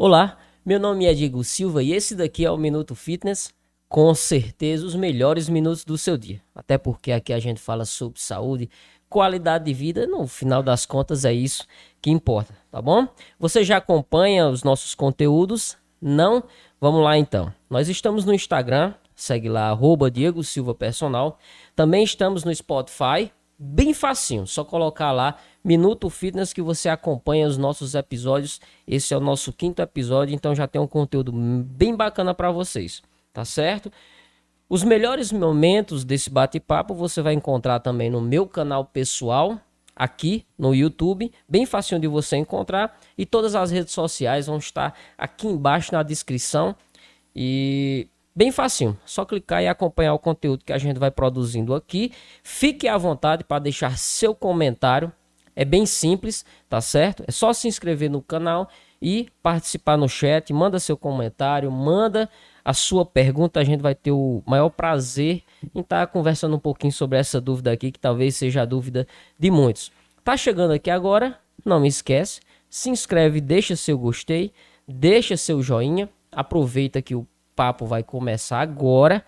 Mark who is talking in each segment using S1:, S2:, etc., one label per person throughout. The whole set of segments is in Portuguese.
S1: Olá, meu nome é Diego Silva e esse daqui é o Minuto Fitness. Com certeza, os melhores minutos do seu dia. Até porque aqui a gente fala sobre saúde, qualidade de vida. No final das contas, é isso que importa, tá bom? Você já acompanha os nossos conteúdos? Não? Vamos lá então. Nós estamos no Instagram, segue lá, arroba Diego Silva Personal. Também estamos no Spotify, bem facinho, só colocar lá Minuto Fitness que você acompanha os nossos episódios. Esse é o nosso quinto episódio, então já tem um conteúdo bem bacana para vocês, tá certo? Os melhores momentos desse bate-papo você vai encontrar também no meu canal pessoal, aqui no YouTube, bem facinho de você encontrar, e todas as redes sociais vão estar aqui embaixo na descrição. E Bem facinho, só clicar e acompanhar o conteúdo que a gente vai produzindo aqui. Fique à vontade para deixar seu comentário. É bem simples, tá certo? É só se inscrever no canal e participar no chat. Manda seu comentário, manda a sua pergunta. A gente vai ter o maior prazer em estar tá conversando um pouquinho sobre essa dúvida aqui, que talvez seja a dúvida de muitos. Tá chegando aqui agora? Não me esquece, se inscreve, deixa seu gostei, deixa seu joinha. Aproveita que o papo vai começar agora.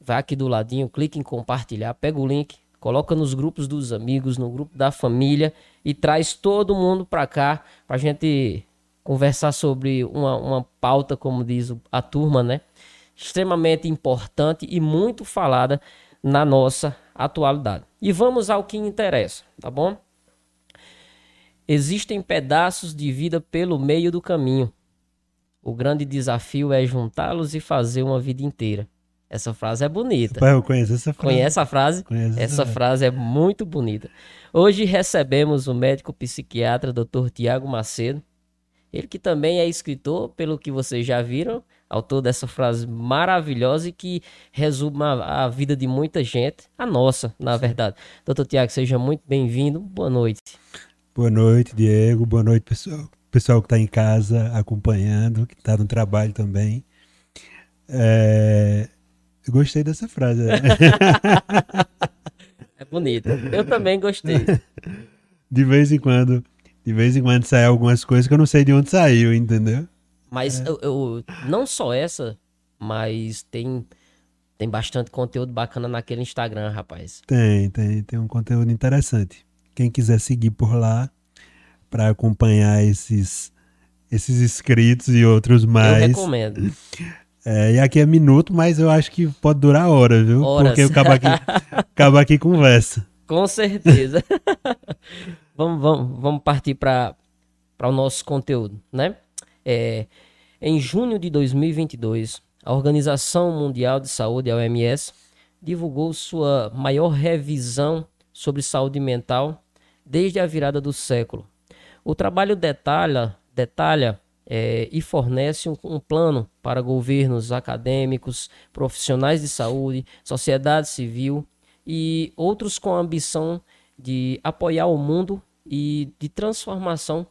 S1: Vai aqui do ladinho, clique em compartilhar, pega o link, coloca nos grupos dos amigos, no grupo da família e traz todo mundo para cá para a gente conversar sobre uma, uma pauta, como diz a turma, né? Extremamente importante e muito falada na nossa atualidade. E vamos ao que interessa, tá bom? Existem pedaços de vida pelo meio do caminho. O grande desafio é juntá-los e fazer uma vida inteira. Essa frase é bonita.
S2: Pai, eu conheço essa frase.
S1: Conhece a frase?
S2: Conheço
S1: essa frase é muito bonita. Hoje recebemos o médico psiquiatra Dr. Tiago Macedo. Ele que também é escritor, pelo que vocês já viram, autor dessa frase maravilhosa e que resume a, a vida de muita gente, a nossa, na verdade. Doutor Tiago, seja muito bem-vindo. Boa noite.
S2: Boa noite, Diego. Boa noite, pessoal pessoal que está em casa acompanhando, que está no trabalho também. É... Eu gostei dessa frase. Né?
S1: é bonita. Eu também gostei.
S2: De vez em quando, de vez em quando sai algumas coisas que eu não sei de onde saiu, entendeu?
S1: Mas é. eu, eu, não só essa, mas tem tem bastante conteúdo bacana naquele Instagram, rapaz.
S2: Tem, tem, tem um conteúdo interessante. Quem quiser seguir por lá, para acompanhar esses, esses inscritos e outros mais. Eu
S1: recomendo.
S2: É, e aqui é minuto, mas eu acho que pode durar horas, viu? Horas. Porque o aqui, acaba aqui conversa.
S1: Com certeza. vamos, vamos, vamos partir para o nosso conteúdo, né? É, em junho de 2022, a Organização Mundial de Saúde, a OMS, divulgou sua maior revisão sobre saúde mental desde a virada do século, o trabalho detalha, detalha é, e fornece um, um, plano para governos acadêmicos, profissionais de saúde, sociedade civil e outros com a ambição de apoiar o mundo e de transformação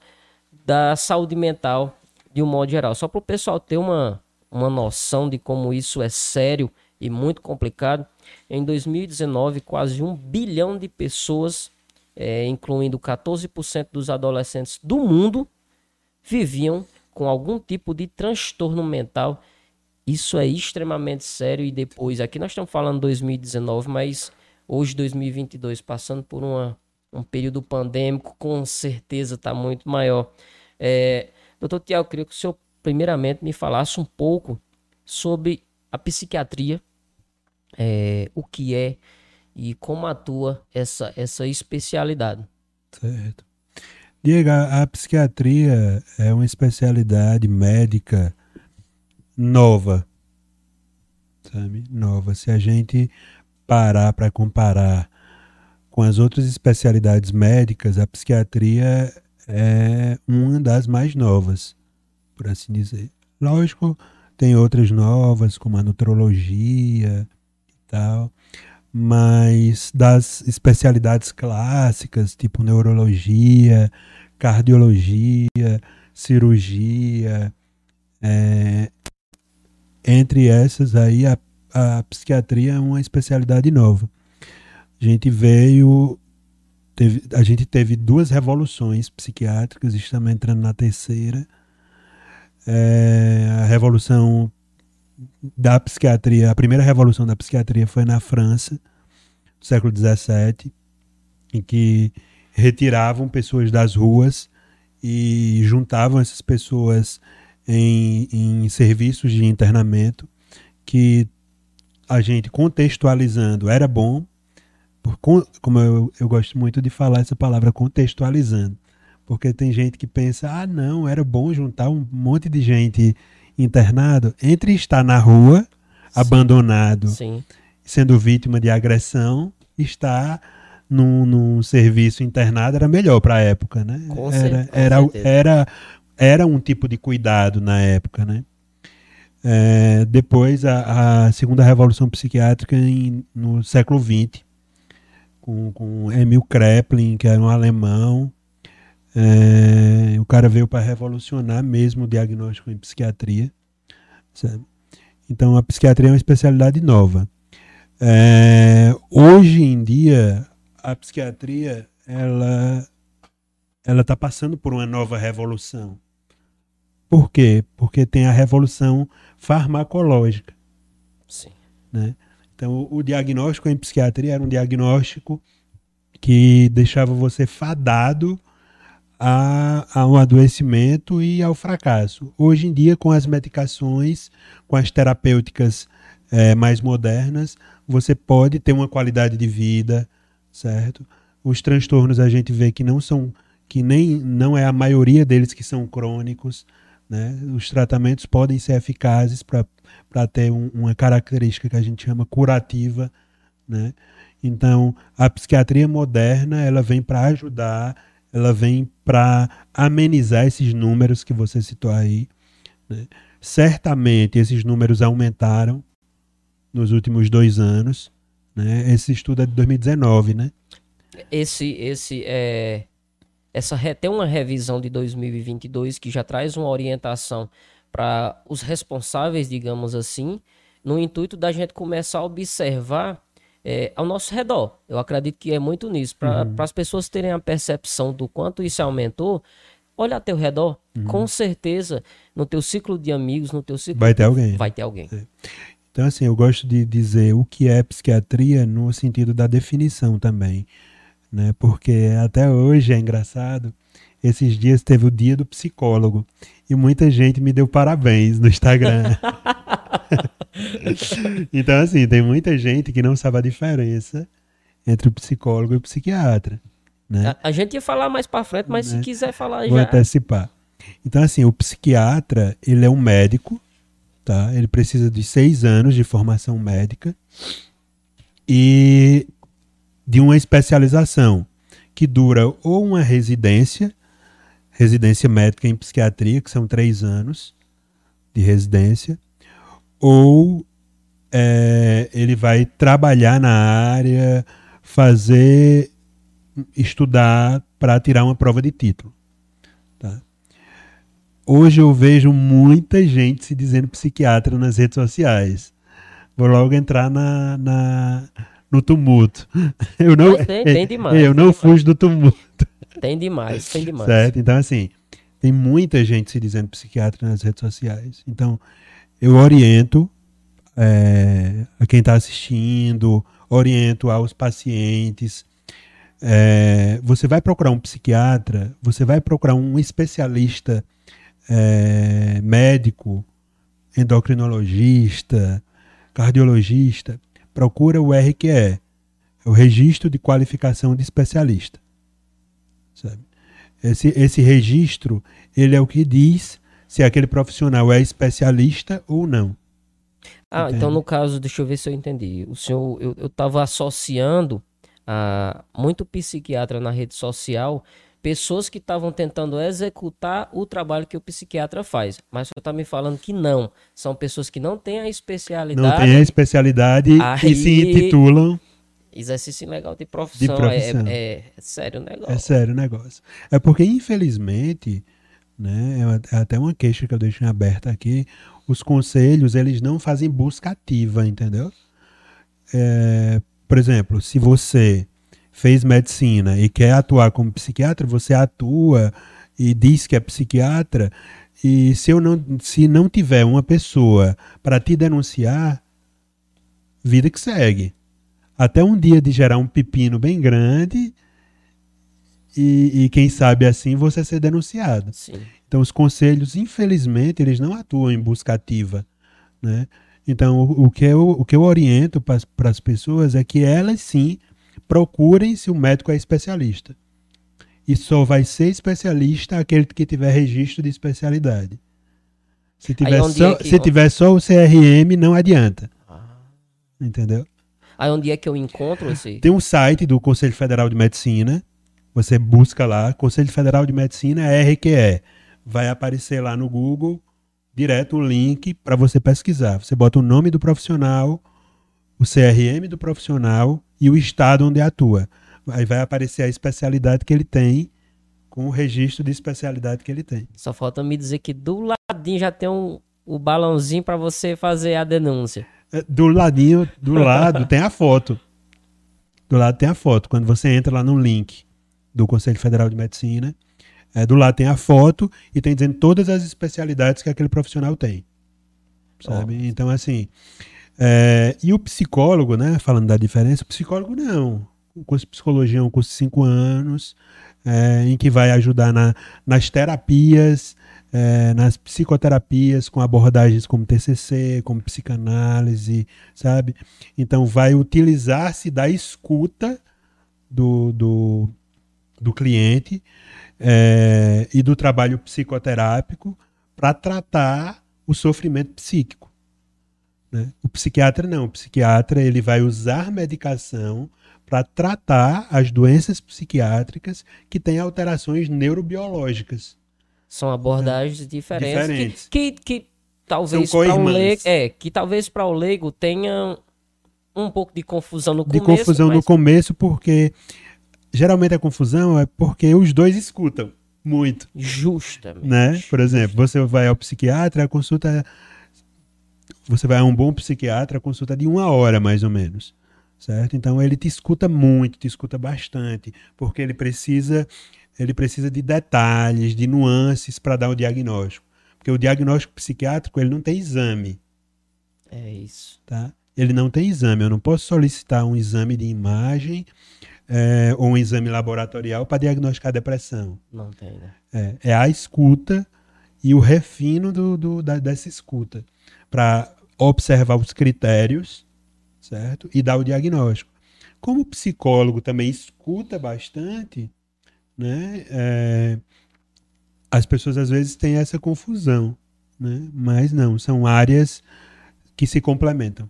S1: da saúde mental de um modo geral. Só para o pessoal ter uma, uma noção de como isso é sério e muito complicado, em 2019, quase um bilhão de pessoas é, incluindo 14% dos adolescentes do mundo, viviam com algum tipo de transtorno mental. Isso é extremamente sério. E depois, aqui nós estamos falando 2019, mas hoje, 2022, passando por uma, um período pandêmico, com certeza está muito maior. É, doutor Tiago, queria que o senhor, primeiramente, me falasse um pouco sobre a psiquiatria, é, o que é e como atua essa, essa especialidade.
S2: Certo. Diego, a, a psiquiatria é uma especialidade médica nova, sabe? Nova. Se a gente parar para comparar com as outras especialidades médicas, a psiquiatria é uma das mais novas, por assim dizer. Lógico, tem outras novas, como a nutrologia e tal, mas das especialidades clássicas, tipo neurologia, cardiologia, cirurgia, é, entre essas aí a, a psiquiatria é uma especialidade nova. A gente veio, teve, a gente teve duas revoluções psiquiátricas, estamos entrando na terceira. É, a revolução da psiquiatria, a primeira revolução da psiquiatria foi na França, no século XVII, em que retiravam pessoas das ruas e juntavam essas pessoas em, em serviços de internamento que a gente contextualizando era bom, como eu, eu gosto muito de falar essa palavra contextualizando, porque tem gente que pensa, ah não, era bom juntar um monte de gente internado entre estar na rua, Sim. abandonado, Sim. sendo vítima de agressão, estar num, num serviço internado era melhor para a época, né?
S1: Com
S2: era, era, era, era um tipo de cuidado na época, né? É, depois a, a, segunda revolução psiquiátrica em, no século XX com, com Emil Kreplin que era um alemão é, o cara veio para revolucionar mesmo o diagnóstico em psiquiatria sabe? então a psiquiatria é uma especialidade nova é, hoje em dia a psiquiatria ela ela está passando por uma nova revolução. Por quê? Porque tem a revolução farmacológica.
S1: Sim.
S2: Né? Então, o diagnóstico em psiquiatria era um diagnóstico que deixava você fadado a, a, um adoecimento e ao fracasso. Hoje em dia, com as medicações, com as terapêuticas é, mais modernas, você pode ter uma qualidade de vida, certo? Os transtornos a gente vê que não são, que nem não é a maioria deles que são crônicos, né? Os tratamentos podem ser eficazes para ter um, uma característica que a gente chama curativa, né? Então, a psiquiatria moderna, ela vem para ajudar, ela vem para amenizar esses números que você citou aí. Né? Certamente, esses números aumentaram nos últimos dois anos. Né? Esse estudo é de 2019, né?
S1: Esse, esse é, essa tem uma revisão de 2022 que já traz uma orientação para os responsáveis, digamos assim, no intuito da gente começar a observar é, ao nosso redor. Eu acredito que é muito nisso, para uhum. as pessoas terem a percepção do quanto isso aumentou. Olha ao teu redor, uhum. com certeza, no teu ciclo de amigos, no teu ciclo.
S2: Vai ter alguém.
S1: Vai ter alguém.
S2: É. Então, assim, eu gosto de dizer o que é psiquiatria no sentido da definição também, né? Porque até hoje é engraçado. Esses dias teve o dia do psicólogo e muita gente me deu parabéns no Instagram. então, assim, tem muita gente que não sabe a diferença entre o psicólogo e o psiquiatra. Né?
S1: A, a gente ia falar mais para frente, mas né? se quiser falar
S2: Vou
S1: já.
S2: Vou antecipar. Então, assim, o psiquiatra, ele é um médico tá? Ele precisa de seis anos de formação médica e de uma especialização que dura ou uma residência, residência médica em psiquiatria, que são três anos de residência, ou é, ele vai trabalhar na área, fazer, estudar para tirar uma prova de título. Hoje eu vejo muita gente se dizendo psiquiatra nas redes sociais. Vou logo entrar na, na no tumulto.
S1: Eu não, tem, tem demais.
S2: Eu não fujo do tumulto.
S1: Tem demais, tem demais.
S2: Certo? Então, assim, tem muita gente se dizendo psiquiatra nas redes sociais. Então, eu oriento é, a quem está assistindo, oriento aos pacientes. É, você vai procurar um psiquiatra, você vai procurar um especialista é, médico, endocrinologista, cardiologista, procura o RQE, o Registro de Qualificação de Especialista. Sabe? Esse, esse registro, ele é o que diz se aquele profissional é especialista ou não.
S1: Ah, Entende? então no caso, deixa eu ver se eu entendi. O senhor, eu estava associando a muito psiquiatra na rede social pessoas que estavam tentando executar o trabalho que o psiquiatra faz. Mas você está me falando que não. São pessoas que não têm a especialidade.
S2: Não têm a especialidade e se intitulam.
S1: Exercício ilegal de profissão. De profissão. É, é, é, sério o negócio.
S2: É sério o negócio. É porque, infelizmente, né, é, é até uma queixa que eu deixo aberta aqui, os conselhos, eles não fazem busca ativa, entendeu? É, por exemplo, se você fez medicina e quer atuar como psiquiatra, você atua e diz que é psiquiatra E se eu não, se não tiver uma pessoa para te denunciar, vida que segue. Até um dia de gerar um pepino bem grande e, e quem sabe assim você ser denunciado.
S1: Sim.
S2: Então os conselhos, infelizmente, eles não atuam em busca ativa, né? Então o, o que eu, o que eu oriento para as pessoas é que elas sim procurem se o médico é especialista. E só vai ser especialista aquele que tiver registro de especialidade. Se tiver, só, é que... se tiver só o CRM, não adianta. Ah. Entendeu?
S1: Aí onde é que eu encontro esse?
S2: Tem um site do Conselho Federal de Medicina. Você busca lá, Conselho Federal de Medicina RQE. Vai aparecer lá no Google, direto o link para você pesquisar. Você bota o nome do profissional, o CRM do profissional e o estado onde atua. Aí vai aparecer a especialidade que ele tem com o registro de especialidade que ele tem.
S1: Só falta me dizer que do ladinho já tem um, o balãozinho para você fazer a denúncia.
S2: É, do ladinho, do lado tem a foto. Do lado tem a foto. Quando você entra lá no link do Conselho Federal de Medicina, é, do lado tem a foto e tem dizendo todas as especialidades que aquele profissional tem. Sabe? Oh. Então, assim. É, e o psicólogo, né? Falando da diferença, o psicólogo não um curso de psicologia, um curso de cinco anos, é, em que vai ajudar na, nas terapias, é, nas psicoterapias, com abordagens como TCC, como psicanálise, sabe? Então, vai utilizar-se da escuta do, do, do cliente é, e do trabalho psicoterápico para tratar o sofrimento psíquico. Né? O psiquiatra não, o psiquiatra ele vai usar medicação para tratar as doenças psiquiátricas que têm alterações neurobiológicas.
S1: São abordagens né? diferentes, diferentes. Que, que, que talvez para o leigo, é, que talvez para o leigo tenha um pouco de confusão no
S2: de
S1: começo.
S2: De confusão mas... no começo porque geralmente a confusão é porque os dois escutam muito.
S1: Justamente.
S2: Né? Por exemplo, você vai ao psiquiatra, a consulta você vai a um bom psiquiatra, a consulta é de uma hora mais ou menos certo? Então ele te escuta muito, te escuta bastante, porque ele precisa ele precisa de detalhes, de nuances para dar o diagnóstico, porque o diagnóstico psiquiátrico ele não tem exame.
S1: É isso.
S2: Tá? Ele não tem exame. Eu não posso solicitar um exame de imagem é, ou um exame laboratorial para diagnosticar depressão.
S1: Não tem, né?
S2: É, é a escuta e o refino do, do da, dessa escuta para observar os critérios certo? E dá o diagnóstico. Como o psicólogo também escuta bastante, né? É, as pessoas às vezes têm essa confusão, né? Mas não, são áreas que se complementam.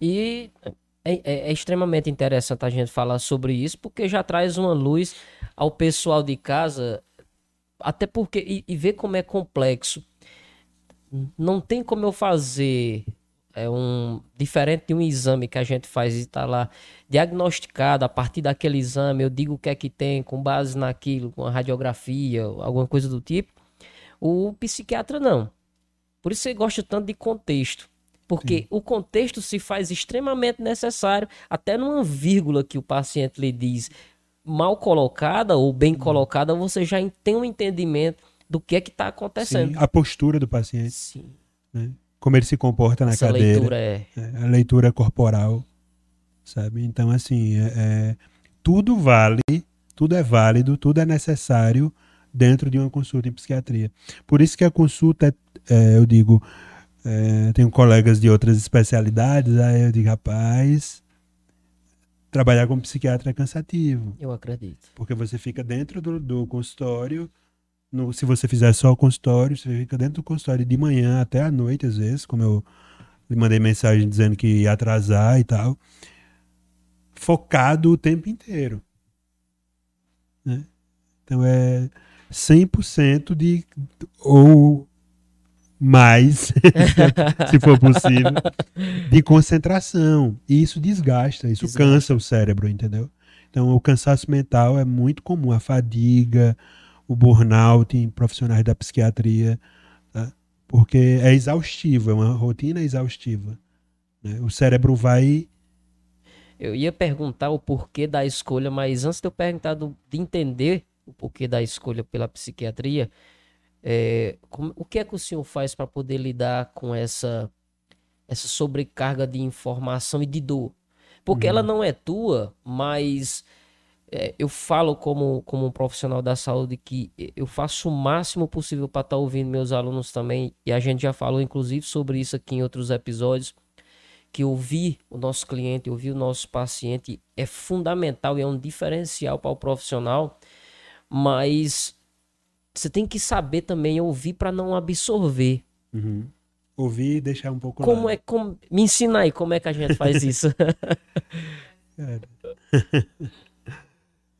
S1: E é, é, é, extremamente interessante a gente falar sobre isso, porque já traz uma luz ao pessoal de casa, até porque, e, e ver como é complexo. Não tem como eu fazer é um diferente de um exame que a gente faz e está lá diagnosticado a partir daquele exame, eu digo o que é que tem com base naquilo, com a radiografia, alguma coisa do tipo. O psiquiatra não. Por isso você gosta tanto de contexto. Porque Sim. o contexto se faz extremamente necessário, até numa vírgula que o paciente lhe diz mal colocada ou bem colocada, você já tem um entendimento do que é que está acontecendo.
S2: Sim, a postura do paciente. Sim. Né? como ele se comporta na Essa cadeira. Leitura é... é... A leitura corporal, sabe? Então, assim, é, é, tudo vale, tudo é válido, tudo é necessário dentro de uma consulta em psiquiatria. Por isso que a consulta, é, é eu digo, é, tenho colegas de outras especialidades, aí eu digo, rapaz, trabalhar como psiquiatra é cansativo.
S1: Eu acredito.
S2: Porque você fica dentro do, do consultório no, se você fizer só o consultório, você fica dentro do consultório de manhã até a noite, às vezes, como eu lhe mandei mensagem dizendo que ia atrasar e tal. Focado o tempo inteiro. Né? Então é 100% de. ou mais, se for possível, de concentração. E isso desgasta, isso desgasta. cansa o cérebro, entendeu? Então o cansaço mental é muito comum, a fadiga, o burnout em profissionais da psiquiatria, tá? porque é exaustivo, é uma rotina exaustiva. Né? O cérebro vai.
S1: Eu ia perguntar o porquê da escolha, mas antes de eu perguntar do, de entender o porquê da escolha pela psiquiatria, É, como- o que é que o senhor faz para poder lidar com essa, essa sobrecarga de informação e de dor? Porque ela não é tua, mas é, eu falo como, como um profissional da saúde que eu faço o máximo possível para estar ouvindo meus alunos também, e a gente já falou inclusive sobre isso aqui em outros episódios, que ouvir o nosso cliente, ouvir o nosso paciente é fundamental e é um diferencial para o profissional, mas você tem que saber também ouvir para não absorver.
S2: Uhum. Ouvir e deixar um pouco
S1: Como
S2: lá.
S1: é como me ensina aí como é que a gente faz isso?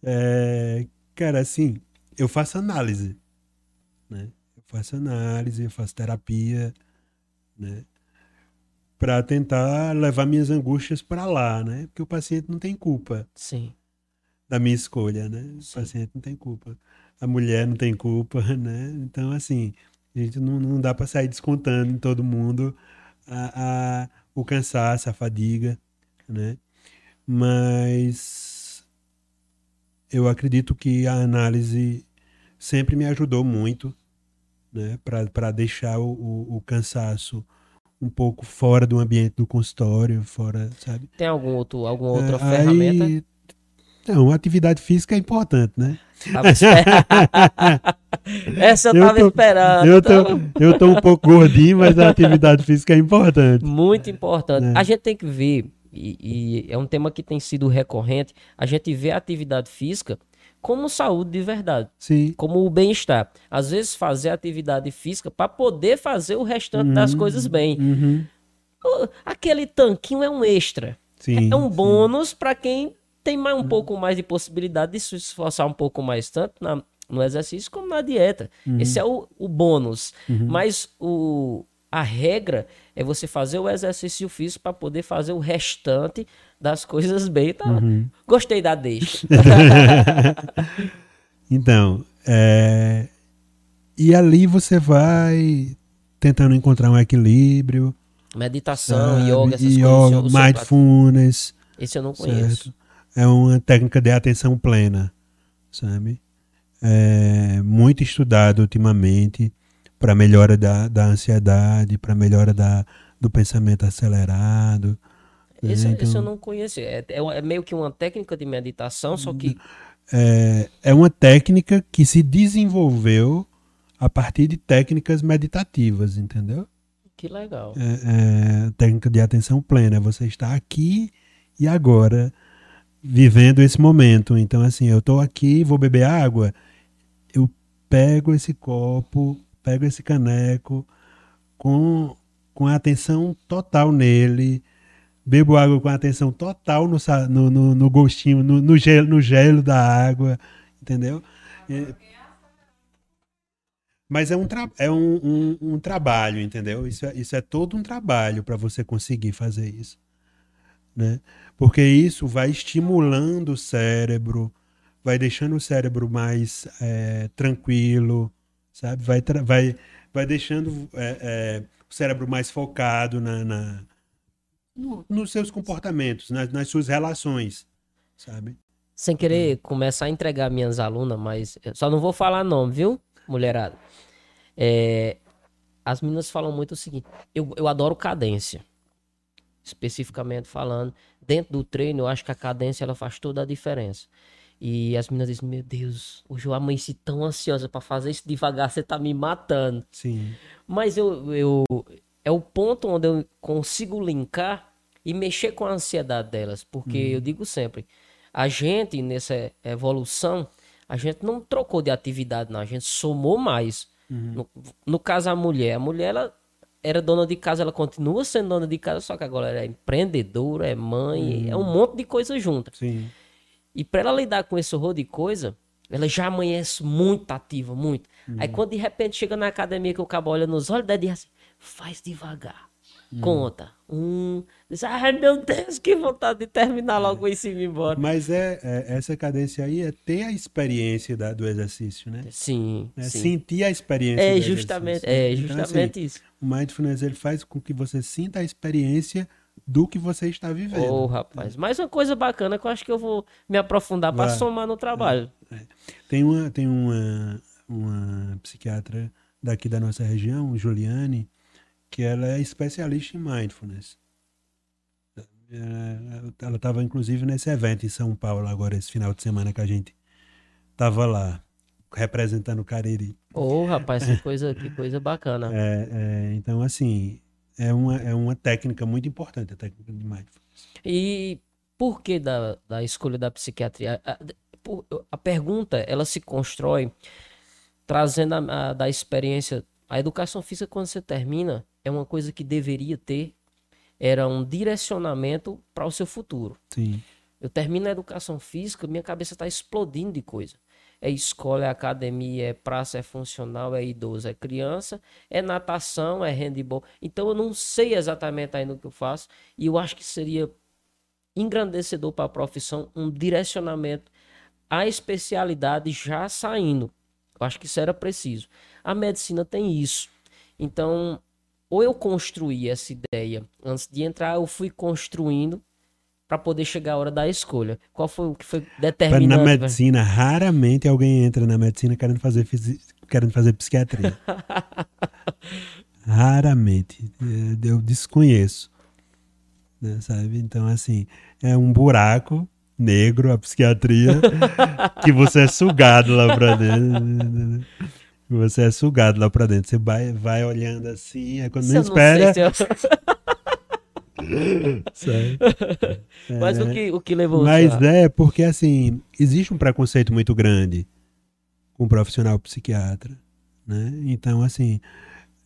S2: É, cara, assim, eu faço análise, né? Eu faço análise, eu faço terapia, né? Para tentar levar minhas angústias para lá, né? Porque o paciente não tem culpa
S1: Sim.
S2: da minha escolha, né? O
S1: Sim.
S2: paciente não tem culpa. A mulher não tem culpa, né? Então, assim, a gente não, não dá para sair descontando em todo mundo a, a- o cansaço, a fadiga, né? Mas eu acredito que a análise sempre me ajudou muito, né? Para deixar o, o, o cansaço um pouco fora do ambiente do consultório, fora, sabe?
S1: Tem algum outro, alguma outra
S2: É,
S1: ferramenta?
S2: aí- Não, atividade física é importante, né?
S1: Tava esperando. Essa eu
S2: Eu
S1: tava
S2: tô-
S1: esperando.
S2: Eu tô, eu tô um pouco gordinho, mas a atividade física é importante.
S1: Muito importante.
S2: É.
S1: A gente tem que ver, e, e é um tema que tem sido recorrente, a gente vê a atividade física como saúde de verdade,
S2: Sim.
S1: como o bem-estar. Às vezes fazer atividade física para poder fazer o restante das
S2: Uhum.
S1: coisas bem.
S2: Uhum.
S1: Aquele tanquinho é um extra.
S2: Sim.
S1: é um
S2: sim.
S1: bônus para quem tem mais
S2: Uhum.
S1: um pouco mais de possibilidade de se esforçar um pouco mais, tanto na- no exercício como na dieta.
S2: Uhum.
S1: Esse é o, o bônus. Mas o, a regra é você fazer o exercício físico para poder fazer o restante das coisas bem. Tá?
S2: Uhum.
S1: Gostei da deixa.
S2: Então, é, e ali você vai tentando encontrar um equilíbrio,
S1: Meditação,
S2: sabe?
S1: yoga, essas
S2: yoga,
S1: coisas. seu
S2: mindfulness,
S1: Esse eu não conheço.
S2: certo? É uma técnica de atenção plena, sabe? É muito estudado ultimamente para melhora da, da ansiedade, para melhora da, do pensamento acelerado. né?
S1: Esse, esse eu
S2: Então,
S1: não conheço. É, é, é meio que uma técnica de meditação, só que
S2: é, é uma técnica que se desenvolveu a partir de técnicas meditativas, entendeu?
S1: que legal.
S2: É, é técnica de atenção plena. Você está aqui e agora vivendo esse momento. Então, assim, eu estou aqui, vou beber água, eu pego esse copo, pego esse caneco com, com a atenção total nele, bebo água com a atenção total no, no, no, no gostinho, no, no, gelo, no gelo da água, entendeu? É, mas é um, é um, um, um trabalho, entendeu? Isso é, isso é todo um trabalho para você conseguir fazer isso. Né? Porque isso vai estimulando o cérebro, vai deixando o cérebro mais é, tranquilo, sabe? Vai, vai, vai deixando é, é, o cérebro mais focado na, na- no- nos seus comportamentos, nas, nas suas relações, sabe?
S1: Sem querer começar a entregar minhas alunas, mas eu só não vou falar nome, viu, mulherada? É, as meninas falam muito o seguinte: eu, eu adoro cadência. Especificamente falando, dentro do treino, eu acho que a cadência ela faz toda a diferença. E as meninas dizem: Meu Deus, hoje eu amanheci tão ansiosa pra fazer isso devagar, você tá me matando.
S2: Sim.
S1: Mas eu, eu é o ponto onde eu consigo linkar e mexer com a ansiedade delas, porque eu digo sempre, a gente nessa evolução, a gente não trocou de atividade, não, a gente somou mais. No, no caso a mulher, a mulher ela era dona de casa, ela continua sendo dona de casa, só que agora ela é empreendedora, é mãe, é um monte de coisa junta.
S2: Sim.
S1: E pra ela lidar com esse horror de coisa, ela já amanhece muito ativa, muito. Aí quando de repente chega na academia que o cabo olha nos olhos, daí diz assim, faz devagar. Conta. Um. Diz, ai meu Deus, que vontade de terminar logo isso e ir embora.
S2: Mas é, é- essa cadência aí é ter a experiência da- do exercício, né?
S1: Sim,
S2: É
S1: sim.
S2: sentir a experiência
S1: É
S2: do
S1: justamente,
S2: exercício.
S1: é
S2: Então,
S1: justamente
S2: assim,
S1: isso.
S2: o mindfulness ele faz com que você sinta a experiência do que você está vivendo.
S1: Ô, rapaz. Mais uma coisa bacana que eu acho que eu vou me aprofundar pra
S2: Vai.
S1: somar no trabalho.
S2: Tem uma, tem uma, uma psiquiatra daqui da nossa região, Juliane, que ela é especialista em mindfulness. Ela estava inclusive nesse evento em São Paulo agora esse final de semana que a gente estava lá representando o Cariri.
S1: Ô, oh, rapaz, que coisa, que coisa bacana.
S2: É, é, então, assim, é uma, é uma técnica muito importante, a técnica de mindfulness.
S1: E por que da, da escolha da psiquiatria? A, a, pergunta, ela se constrói trazendo a, a, da experiência. A educação física, quando você termina, é uma coisa que deveria ter, era um direcionamento para o seu futuro.
S2: Sim.
S1: Eu termino a educação física, minha cabeça está explodindo de coisa. É escola, é academia, é praça, é funcional, é idoso, é criança, é natação, é handball. Então eu não sei exatamente ainda o que eu faço e eu acho que seria engrandecedor para a profissão um direcionamento à especialidade já saindo. Eu acho que isso era preciso. A medicina tem isso. Então, ou eu construí essa ideia antes de entrar, eu fui construindo para poder chegar a hora da escolha. Qual foi o que foi determinante?
S2: Na medicina, raramente alguém entra na medicina querendo fazer, querendo fazer psiquiatria. raramente. É, eu desconheço. Né, sabe? Então, assim, é um buraco negro a psiquiatria que você é sugado lá pra dentro. Você é sugado lá pra dentro. Você vai, vai olhando assim, aí quando não espera. eu...
S1: Mas é, o, que, o que levou
S2: Mas é porque, assim, existe um preconceito muito grande com o profissional psiquiatra. Né? Então, assim,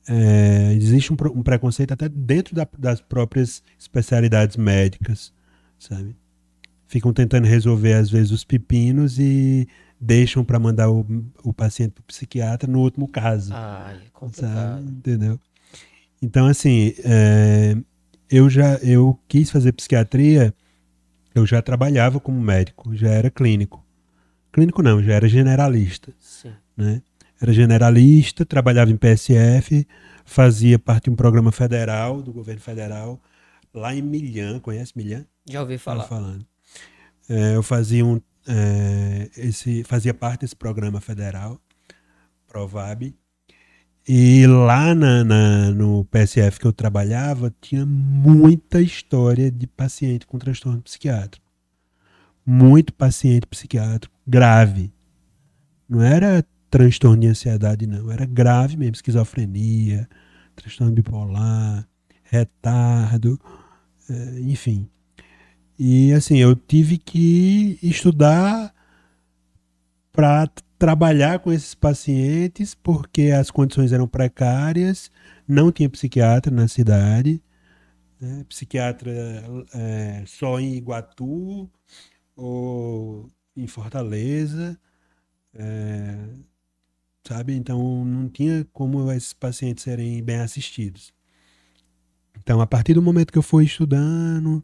S2: é, existe um, um, preconceito até dentro da, das próprias especialidades médicas, sabe? Ficam tentando resolver, às vezes, os pepinos e deixam para mandar o, o paciente para o psiquiatra no último caso.
S1: Ai, é complicado. Sabe?
S2: Entendeu? Então, assim, é, eu já eu quis fazer psiquiatria, eu já trabalhava como médico, já era clínico. Clínico não, já era generalista. Sim. Né? Era generalista, trabalhava em PSF, fazia parte de um programa federal, do governo federal, lá em Milhã, conhece Milhã?
S1: Já ouvi falar.
S2: falando. É, eu fazia um, é, esse, fazia parte desse programa federal, Provab, e lá na, na, no PSF que eu trabalhava, tinha muita história de paciente com transtorno psiquiátrico. Muito paciente psiquiátrico grave. Não era transtorno de ansiedade, não. Era grave mesmo. Esquizofrenia, transtorno bipolar, retardo, é, enfim. E assim, eu tive que estudar para trabalhar com esses pacientes porque as condições eram precárias, não tinha psiquiatra na cidade, né? psiquiatra é, só em Iguatu ou em Fortaleza, é, sabe? Então não tinha como esses pacientes serem bem assistidos. Então, a partir do momento que eu fui estudando,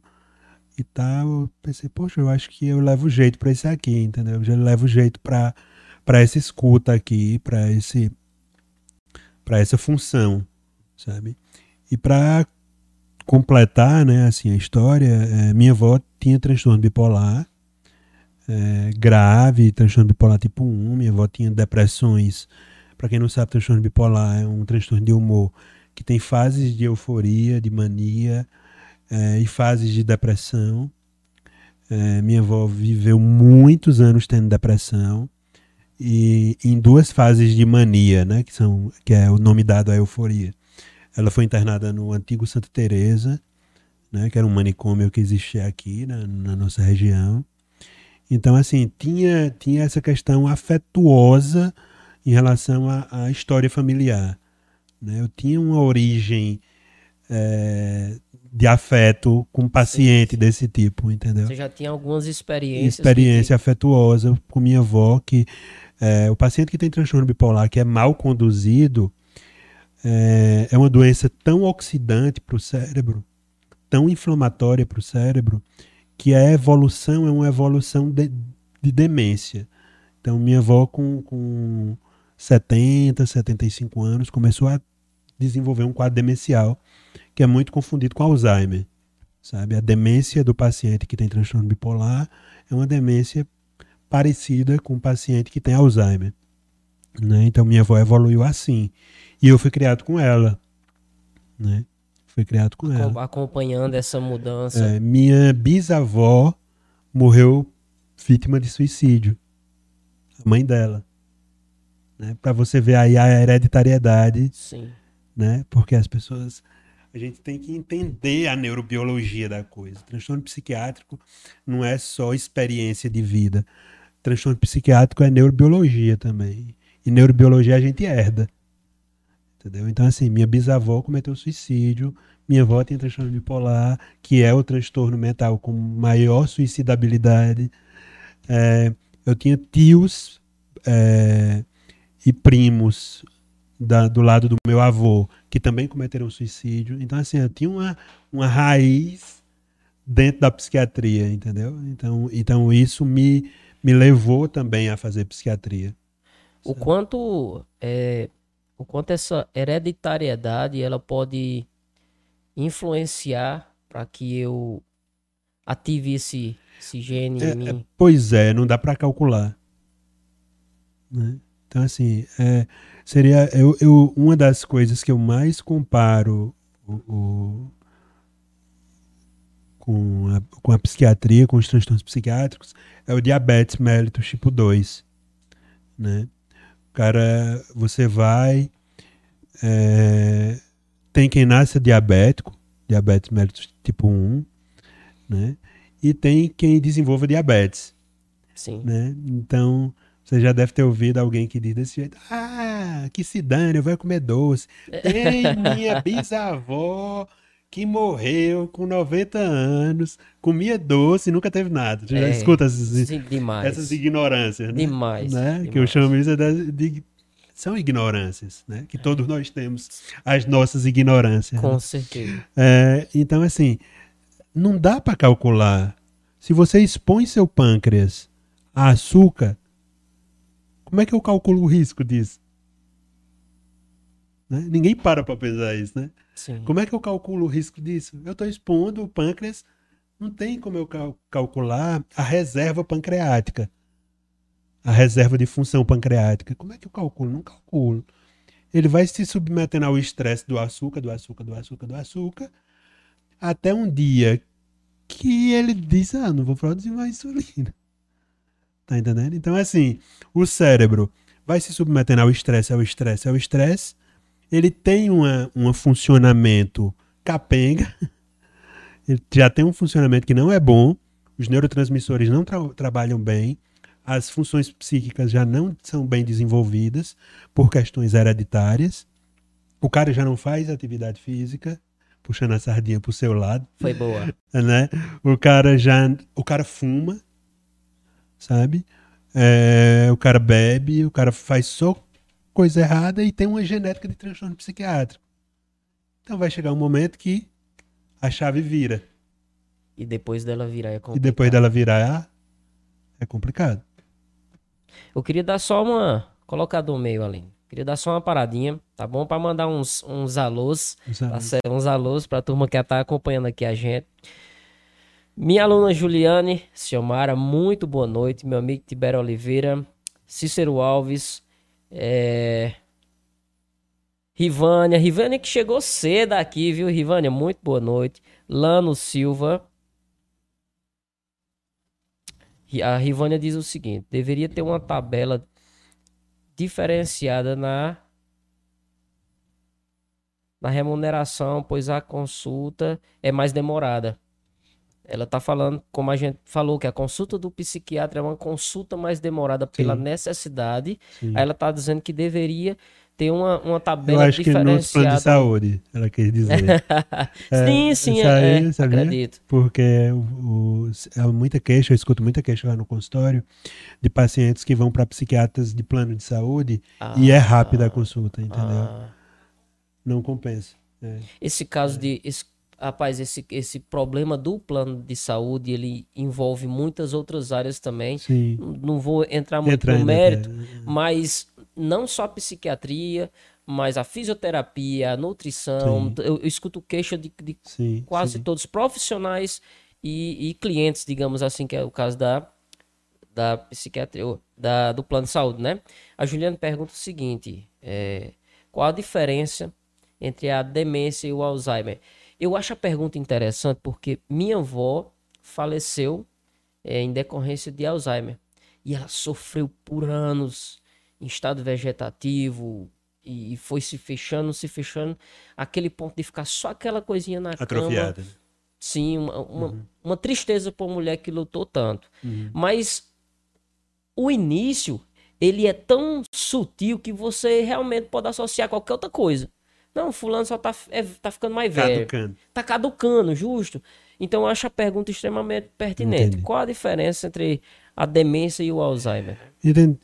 S2: e tal, eu pensei, poxa, eu acho que eu levo jeito para isso aqui, entendeu? Eu já levo jeito para para essa escuta aqui, para esse para essa função, sabe? E para completar, né, assim, a história, é, minha avó tinha transtorno bipolar é, grave, transtorno bipolar tipo 1, minha avó tinha depressões. Para quem não sabe, transtorno bipolar é um transtorno de humor que tem fases de euforia, de mania é, e fases de depressão. É, minha avó viveu muitos anos tendo depressão e em duas fases de mania, né, que são que é o nome dado à euforia. Ela foi internada no antigo Santa Teresa, né, que era um manicômio que existia aqui na, na nossa região. Então, assim, tinha, tinha essa questão afetuosa em relação à, à história familiar. Né? Eu tinha uma origem é, de afeto com um paciente sim, sim. desse tipo, entendeu?
S1: Você já tinha algumas experiências.
S2: Experiência que... afetuosa com minha avó, que é, o paciente que tem transtorno bipolar, que é mal conduzido, é, é uma doença tão oxidante para o cérebro, tão inflamatória para o cérebro, que a evolução é uma evolução de, de demência. Então, minha avó, com, com 70, 75 anos, começou a desenvolver um quadro demencial que é muito confundido com Alzheimer. Sabe? A demência do paciente que tem transtorno bipolar é uma demência parecida com o paciente que tem Alzheimer. Né? Então minha avó evoluiu assim. E eu fui criado com ela. Né? Fui criado com ela.
S1: Acompanhando essa mudança.
S2: É, minha bisavó morreu vítima de suicídio. A mãe dela. Né? Para você ver aí a hereditariedade.
S1: Sim.
S2: Né? Porque as pessoas. A gente tem que entender a neurobiologia da coisa. Transtorno psiquiátrico não é só experiência de vida. Transtorno psiquiátrico é neurobiologia também. E neurobiologia a gente herda. Entendeu? Então, assim, minha bisavó cometeu suicídio, minha avó tem transtorno bipolar, que é o transtorno mental com maior suicidabilidade. É, eu tinha tios é, e primos da, do lado do meu avô que também cometeram suicídio. Então, assim, eu tinha uma, uma raiz dentro da psiquiatria, entendeu? Então, então isso me, me levou também a fazer psiquiatria.
S1: O quanto é, o quanto essa hereditariedade ela pode influenciar para que eu ative esse, esse gene
S2: é,
S1: em mim? É,
S2: pois é, não dá para calcular. Né? Então, assim, é, seria eu, eu, uma das coisas que eu mais comparo o, o, com, a, com a psiquiatria, com os transtornos psiquiátricos, é o diabetes mellitus tipo 2. Né? O cara, você vai. É, tem quem nasce diabético, diabetes mellitus tipo 1, né? E tem quem desenvolva diabetes.
S1: Sim.
S2: Né? Então, você já deve ter ouvido alguém que diz desse jeito: Ah, que se dane, eu vou comer doce. Tem minha bisavó que morreu com 90 anos, comia doce e nunca teve nada. Já é, escuta essas, sim, essas ignorâncias. Né?
S1: Demais,
S2: né?
S1: demais.
S2: Que eu chamo isso de, de são ignorâncias, né? Que todos nós temos as nossas ignorâncias.
S1: Com
S2: né?
S1: certeza.
S2: É, então, assim, não dá para calcular. Se você expõe seu pâncreas a açúcar, como é que eu calculo o risco disso? Né? Ninguém para para pensar isso, né?
S1: Sim.
S2: Como é que eu calculo o risco disso? Eu estou expondo o pâncreas, não tem como eu cal calcular a reserva pancreática, a reserva de função pancreática. Como é que eu calculo? Não calculo. Ele vai se submetendo ao estresse do açúcar, do açúcar, do açúcar, do açúcar, até um dia que ele diz: Ah, não vou produzir mais insulina. Tá entendendo? Então, assim, o cérebro vai se submetendo ao estresse, ao estresse, ao estresse, ele tem uma, um funcionamento capenga, ele já tem um funcionamento que não é bom, os neurotransmissores não tra trabalham bem, as funções psíquicas já não são bem desenvolvidas por questões hereditárias, o cara já não faz atividade física, puxando a sardinha pro seu lado.
S1: Foi boa.
S2: Né? O cara já. O cara fuma, sabe? É, o cara bebe, o cara faz só coisa errada e tem uma genética de transtorno psiquiátrico. Então vai chegar um momento que a chave vira.
S1: E depois dela virar é complicado.
S2: E depois dela virar é complicado.
S1: Eu queria dar só uma. Colocar do meio ali. Queria dar só uma paradinha, tá bom? Para mandar uns, uns alôs. Uns alôs. Tá uns alôs pra turma que tá acompanhando aqui a gente. Minha aluna Juliane Ciomara, muito boa noite. Meu amigo Tibério Oliveira, Cícero Alves, é... Rivânia, Rivânia que chegou cedo aqui, viu? Rivânia, muito boa noite. Lano Silva. A Rivânia diz o seguinte: deveria ter uma tabela diferenciada na na remuneração, pois a consulta é mais demorada. Ela está falando, como a gente falou, que a consulta do psiquiatra é uma consulta mais demorada pela Sim. necessidade. Sim. Aí ela está dizendo que deveria ter uma, uma tabela
S2: Eu acho diferenciada. que no plano de saúde, ela quer dizer.
S1: é, sim, sim, aí, é, acredito.
S2: Porque o, o, é muita queixa, eu escuto muita queixa lá no consultório de pacientes que vão para psiquiatras de plano de saúde ah, e é rápida a consulta, entendeu? Ah. Não compensa. É.
S1: Esse caso de... Esse rapaz, esse, esse problema do plano de saúde, ele envolve muitas outras áreas também.
S2: Sim.
S1: Não vou entrar muito Entra no mérito, mas não só a psiquiatria, mas a fisioterapia, a nutrição. Eu, eu, escuto queixa de, de sim, quase sim. todos profissionais e, e, clientes, digamos assim, que é o caso da, da psiquiatria, da, do plano de saúde, né? A Juliana pergunta o seguinte: é, qual a diferença entre a demência e o Alzheimer? Eu acho a pergunta interessante porque minha avó faleceu é, em decorrência de Alzheimer e ela sofreu por anos em estado vegetativo e foi se fechando, se fechando, aquele ponto de ficar só aquela coisinha na
S2: Atrofiada.
S1: cama. Sim, uma, uma, uhum. uma tristeza para uma mulher que lutou tanto. Uhum. Mas o início, ele é tão sutil que você realmente pode associar qualquer outra coisa. Não, fulano só tá, é, tá ficando mais velho. Caducando. Tá caducando, justo. Então eu acho a pergunta extremamente pertinente. Entendi. Qual a diferença entre a demência e o Alzheimer?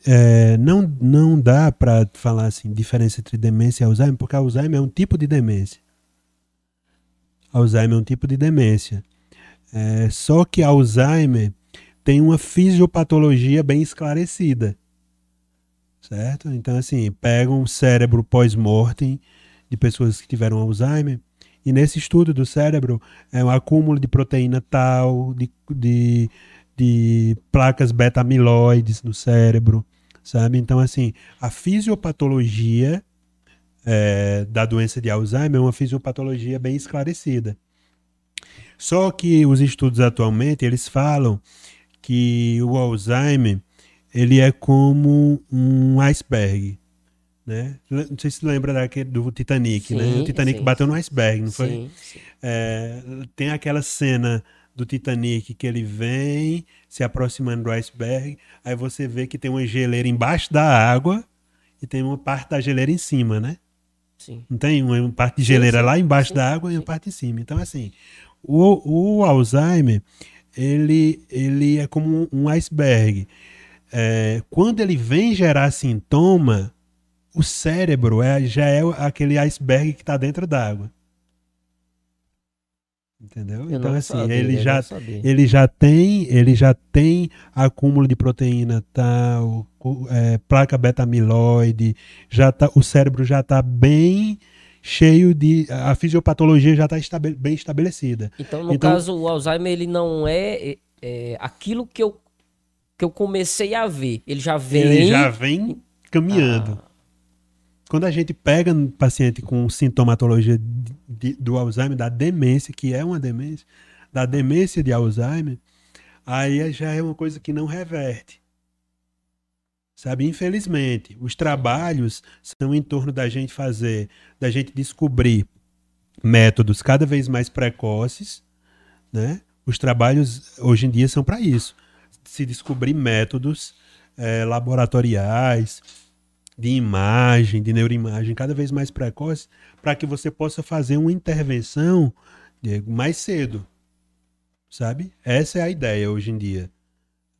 S2: É, não, não dá para falar assim, diferença entre demência e Alzheimer, porque Alzheimer é um tipo de demência. Alzheimer é um tipo de demência. É, só que Alzheimer tem uma fisiopatologia bem esclarecida. Certo? Então, assim, pegam um cérebro pós-mortem de pessoas que tiveram Alzheimer. E nesse estudo do cérebro, é um acúmulo de proteína tal, de, de, de placas beta-amiloides no cérebro, sabe? Então, assim, a fisiopatologia é, da doença de Alzheimer é uma fisiopatologia bem esclarecida. Só que os estudos atualmente, eles falam que o Alzheimer, ele é como um iceberg né? Não sei se lembra daquele, do Titanic, né? sim, né? O Titanic sim, bateu no iceberg, não foi? Sim, sim. É, tem aquela cena do Titanic que ele vem se aproximando do iceberg, aí você vê que tem uma geleira embaixo da água e tem uma parte da geleira em cima, né? Sim. Não tem uma parte de geleira lá embaixo da água e uma parte em cima. Então, assim, o, o Alzheimer, ele, ele é como um iceberg. É, quando ele vem gerar sintoma, o cérebro é, já é aquele iceberg que está dentro d'água. Entendeu? Eu então assim, sabia, ele já ele já tem, ele já tem acúmulo de proteína tal, é, placa beta amiloide, já tá, o cérebro já está bem cheio de a fisiopatologia já está estabele, bem estabelecida.
S1: Então, no então, caso, o Alzheimer ele não é, é, aquilo que eu que eu comecei a ver, ele já vem
S2: ele já vem caminhando. Ah. Quando a gente pega um paciente com sintomatologia de, de, do Alzheimer, da demência, que é uma demência, da demência de Alzheimer, aí já é uma coisa que não reverte. Sabe, infelizmente, os trabalhos são em torno da gente fazer, da gente descobrir métodos cada vez mais precoces, né? Os trabalhos hoje em dia são para isso, se descobrir métodos é, laboratoriais, de imagem, de neuroimagem cada vez mais precoce, para que você possa fazer uma intervenção Diego, mais cedo. Sabe? Essa é a ideia hoje em dia.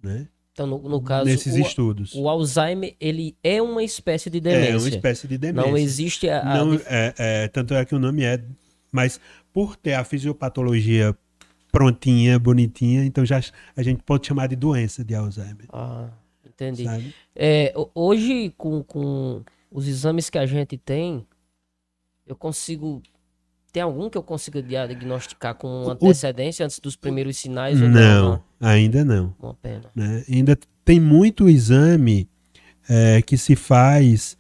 S2: Né?
S1: Então, no, no caso,
S2: nesses
S1: o,
S2: estudos.
S1: O Alzheimer, ele é uma espécie de demência.
S2: É uma espécie de demência.
S1: Não existe a.
S2: a... Não, é, é, tanto é que o nome é. Mas por ter a fisiopatologia prontinha, bonitinha, então já a gente pode chamar de doença de Alzheimer.
S1: Ah. Entendi. É, hoje, com, com os exames que a gente tem, eu consigo. Tem algum que eu consiga diagnosticar com antecedência o, antes dos primeiros sinais?
S2: Não, não, ainda não.
S1: Uma pena.
S2: Né? Ainda tem muito exame é, que se faz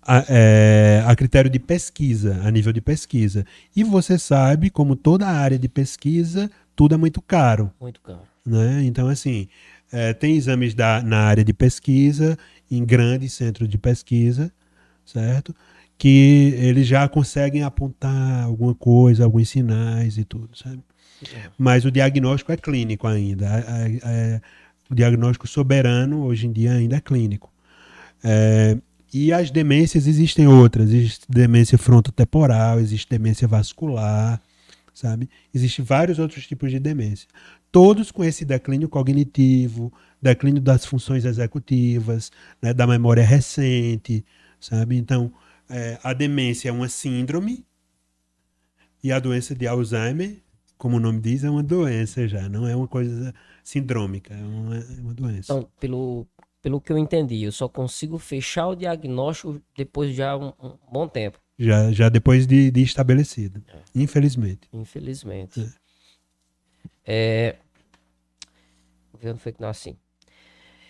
S2: a, é, a, critério de pesquisa, a nível de pesquisa. E você sabe, como toda área de pesquisa, tudo é muito caro.
S1: Muito caro.
S2: Né? Então, assim, é, tem exames da, na área de pesquisa, em grandes centros de pesquisa, certo? Que eles já conseguem apontar alguma coisa, alguns sinais e tudo, sabe? Mas o diagnóstico é clínico ainda. É, é, o diagnóstico soberano, hoje em dia, ainda é clínico. É, e as demências existem outras. Existe demência frontotemporal, existe demência vascular, sabe? Existem vários outros tipos de demência todos com esse declínio cognitivo, declínio das funções executivas, né, da memória recente, sabe? Então, é, a demência é uma síndrome e a doença de Alzheimer, como o nome diz, é uma doença já, não é uma coisa sindrômica, é uma, é uma doença.
S1: Então, pelo, pelo que eu entendi, eu só consigo fechar o diagnóstico depois de já um, um bom tempo.
S2: Já, já depois de, de estabelecido, é. infelizmente.
S1: Infelizmente. É. É, governo foi que não assim.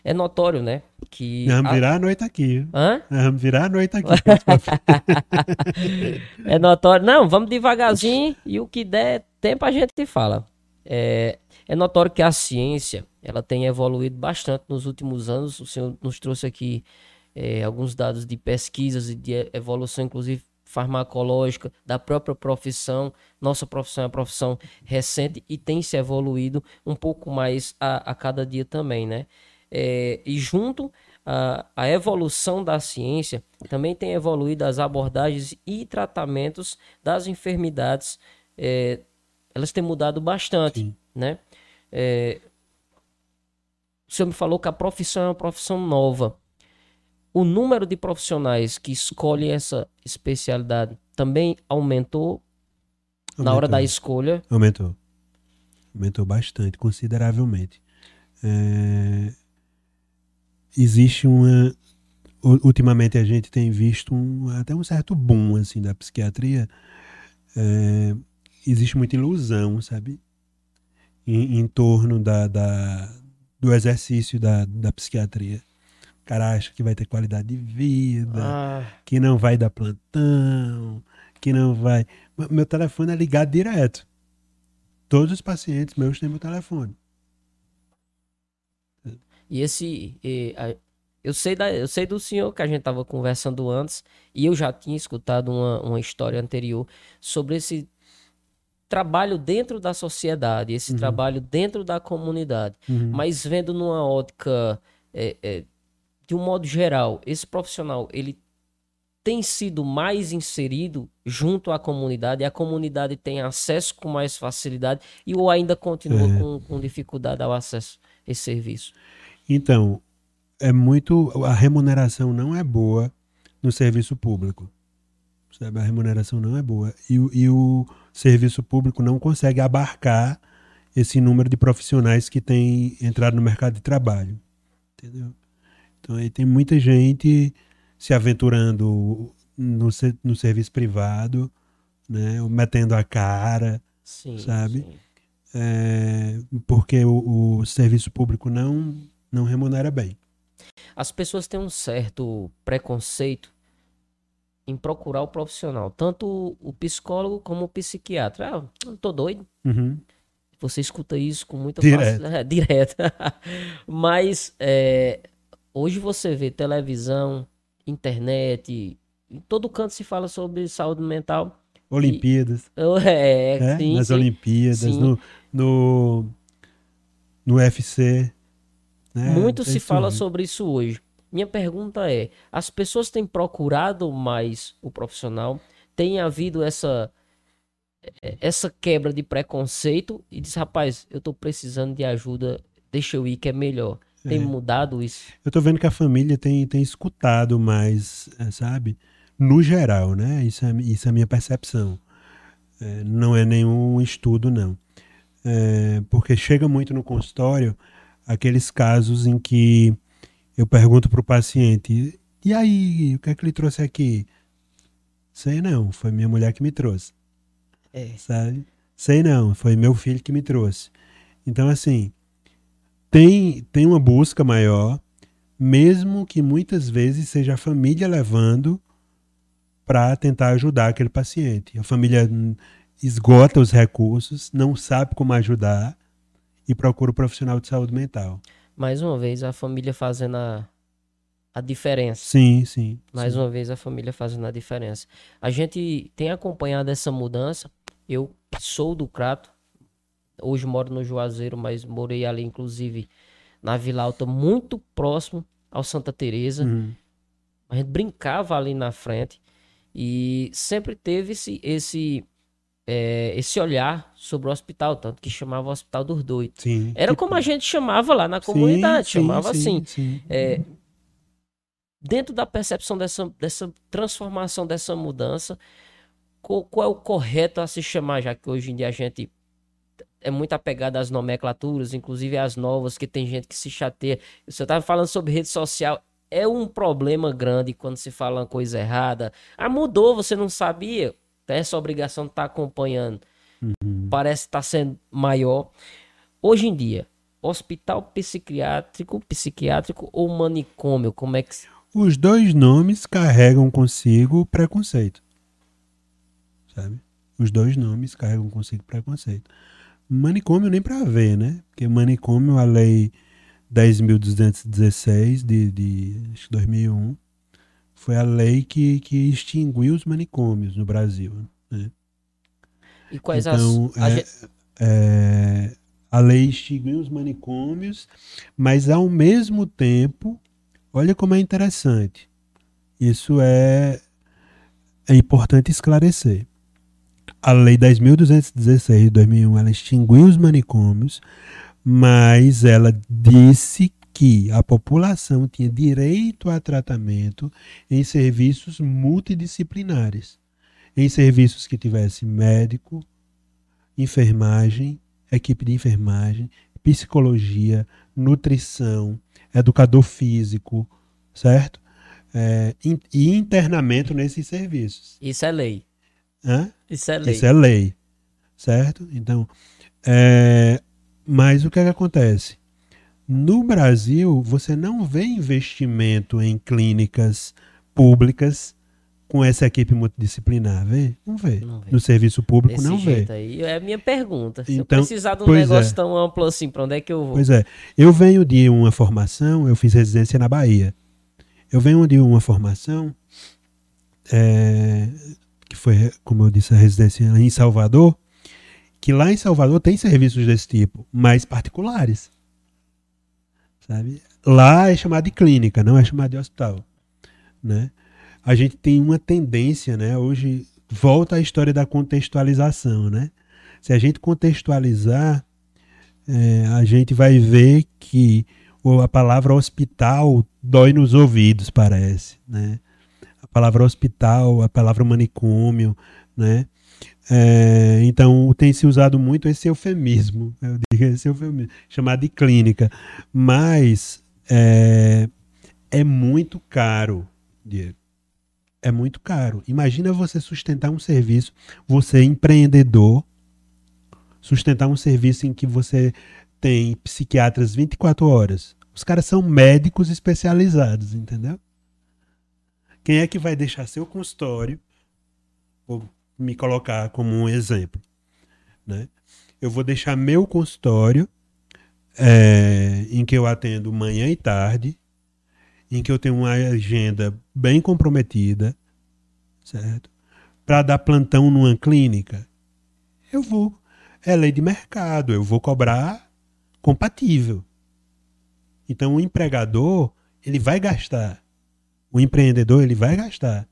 S1: é notório, né? Que
S2: Vamos virar a noite aqui.
S1: Hã?
S2: Vamos virar a noite aqui.
S1: É notório. Não, vamos devagarzinho e o que der tempo a gente fala. É, é notório que a ciência ela tem evoluído bastante nos últimos anos. O senhor nos trouxe aqui é, alguns dados de pesquisas e de evolução, inclusive farmacológica, da própria profissão. Nossa profissão é uma profissão recente e tem se evoluído um pouco mais a, a cada dia também, né? É, e junto à, à evolução da ciência, também tem evoluído as abordagens e tratamentos das enfermidades. é, elas têm mudado bastante,
S2: Sim.
S1: né? É, o senhor me falou que a profissão é uma profissão nova. O número de profissionais que escolhem essa especialidade também aumentou na hora da
S2: Aumentou.
S1: escolha.
S2: Aumentou. Aumentou bastante, consideravelmente. É, Existe uma. Ultimamente a gente tem visto um- até um certo boom assim, da psiquiatria. É, Existe muita ilusão, sabe? Em, em torno da, da- do exercício da, da psiquiatria. O cara acha que vai ter qualidade de vida
S1: Ah,
S2: que não vai dar plantão, que não vai. Meu telefone é ligado direto. Todos os pacientes meus têm meu telefone.
S1: E esse. e, a- eu, sei da, eu sei do senhor que a gente estava conversando antes, e eu já tinha escutado uma, uma história anterior sobre esse trabalho dentro da sociedade, esse
S2: Uhum.
S1: trabalho dentro da comunidade.
S2: Uhum.
S1: Mas vendo numa ótica, é, é, de um modo geral, esse profissional, ele tem sido mais inserido junto à comunidade, e a comunidade tem acesso com mais facilidade, e ou ainda continua
S2: É.
S1: com, com dificuldade ao acesso a esse serviço.
S2: Então, é muito. A remuneração não é boa no serviço público. Sabe? A remuneração não é boa. E, o- e o serviço público não consegue abarcar esse número de profissionais que tem entrado no mercado de trabalho. Entendeu? Então aí tem muita gente se aventurando no, no serviço privado, né? metendo a cara,
S1: Sim,
S2: Sabe?
S1: sim.
S2: é, porque o, o serviço público não, não remunera bem.
S1: As pessoas têm um certo preconceito em procurar o profissional, tanto o psicólogo como o psiquiatra. Ah, eu tô doido.
S2: Uhum.
S1: Você escuta isso com muita
S2: Direto.
S1: facilidade. É, direto. Mas é, hoje você vê televisão, internet, em todo canto se fala sobre saúde mental.
S2: Olimpíadas,
S1: É,
S2: né?
S1: sim,
S2: nas
S1: sim.
S2: Olimpíadas,
S1: Sim.
S2: no, no, no UFC. né?
S1: Muito
S2: É
S1: se fala
S2: aí.
S1: sobre isso hoje. Minha pergunta é: as pessoas têm procurado mais o profissional? Tem havido essa eh, essa quebra de preconceito e diz, rapaz, eu tô precisando de ajuda, deixa eu ir que é melhor. Tem
S2: É.
S1: mudado isso?
S2: Eu tô vendo que a família tem, tem escutado mais, é, sabe? No geral, né? Isso é, isso é a minha percepção. É, não é nenhum estudo, não. É, porque chega muito no consultório aqueles casos em que eu pergunto pro paciente: e aí, o que é que ele trouxe aqui? Sei não, foi minha mulher que me trouxe.
S1: É.
S2: sabe? Sei não, foi meu filho que me trouxe. Então, assim, tem, tem uma busca maior, mesmo que muitas vezes seja a família levando para tentar ajudar aquele paciente. A família esgota os recursos, não sabe como ajudar e procura o profissional de saúde mental.
S1: Mais uma vez, a família fazendo a, a diferença.
S2: Sim, sim.
S1: Mais
S2: sim.
S1: uma vez, a família fazendo a diferença. A gente tem acompanhado essa mudança. Eu sou do Crato. Hoje moro no Juazeiro, mas morei ali, inclusive, na Vila Alta, muito próximo ao Santa Teresa.
S2: Uhum.
S1: A gente brincava ali na frente e sempre teve esse, esse, é, esse olhar sobre o hospital, tanto que chamava o Hospital dos Doidos.
S2: Sim.
S1: Era como a gente chamava lá na comunidade,
S2: sim,
S1: chamava
S2: sim,
S1: assim.
S2: sim.
S1: É, dentro da percepção dessa, dessa transformação, dessa mudança, qual, qual é o correto a se chamar, já que hoje em dia a gente é muito apegado às nomenclaturas, inclusive às novas, que tem gente que se chateia. Você estava falando sobre rede social, é um problema grande quando se fala uma coisa errada. Ah, mudou, você não sabia? Tem essa obrigação de estar acompanhando. Parece estar sendo maior. Hoje em dia, hospital psiquiátrico, psiquiátrico ou manicômio? Como é que
S2: Os dois nomes carregam consigo preconceito. Sabe? Os dois nomes carregam consigo preconceito. Manicômio nem para ver, né? Porque manicômio, a lei 10.216 de, de acho que 2001, foi a lei que, que extinguiu os manicômios no Brasil. Né?
S1: E quais
S2: então,
S1: as. a
S2: é,
S1: gente-
S2: é, a lei extinguiu os manicômios, mas ao mesmo tempo, olha como é interessante. Isso é, é importante esclarecer. A lei 10.216 de 2001, ela extinguiu os manicômios, mas ela disse que a população tinha direito a tratamento em serviços multidisciplinares, em serviços que tivesse médico, enfermagem, equipe de enfermagem, psicologia, nutrição, educador físico, certo? É, e internamento nesses serviços.
S1: Isso é lei.
S2: Hã?
S1: Isso é lei.
S2: Isso é lei, certo? Então, é, mas o que, é que acontece? No Brasil, você não vê investimento em clínicas públicas com essa equipe multidisciplinar, vê? Não vê.
S1: Não vê.
S2: No serviço público
S1: Desse
S2: não vê.
S1: aí. É a minha pergunta. Se eu
S2: Então,
S1: precisar de um
S2: pois
S1: negócio
S2: é.
S1: tão amplo assim, pra onde é que eu vou?
S2: Pois é. Eu venho de uma formação, eu fiz residência na Bahia. Eu venho de uma formação é, que foi, como eu disse, a residência em Salvador, que lá em Salvador tem serviços desse tipo, mas particulares. Sabe? Lá é chamado de clínica, não é chamado de hospital. Né? A gente tem uma tendência, né? Hoje volta a história da contextualização, né? Se a gente contextualizar, é, a gente vai ver que a palavra hospital dói nos ouvidos, parece, né? Palavra hospital, a palavra manicômio, né? É, então tem se usado muito esse eufemismo, eu digo esse eufemismo, chamado de clínica, mas é, é muito caro, Diego. É muito caro. Imagina você sustentar um serviço, você é empreendedor, sustentar um serviço em que você tem psiquiatras 24 horas. Os caras são médicos especializados, entendeu? Quem é que vai deixar seu consultório? Vou me colocar como um exemplo. Né? Eu vou deixar meu consultório, é, em que eu atendo manhã e tarde, em que eu tenho uma agenda bem comprometida, certo? Para dar plantão numa clínica, eu vou. É lei de mercado, eu vou cobrar compatível. Então o empregador, ele vai gastar. O empreendedor, ele vai gastar.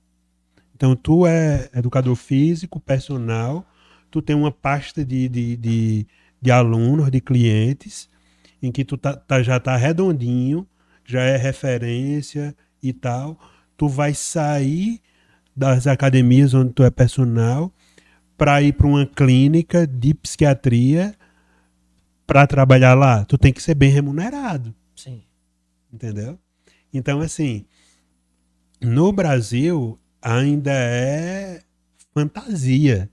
S2: Então tu é educador físico, personal, tu tem uma pasta de, de, de, de alunos, de clientes, em que tu tá, tá- já tá redondinho, já é referência e tal. Tu vai sair das academias onde tu é personal para ir para uma clínica de psiquiatria para trabalhar lá. Tu tem que ser bem remunerado
S1: Sim.
S2: entendeu? Então, assim, no Brasil ainda é fantasia.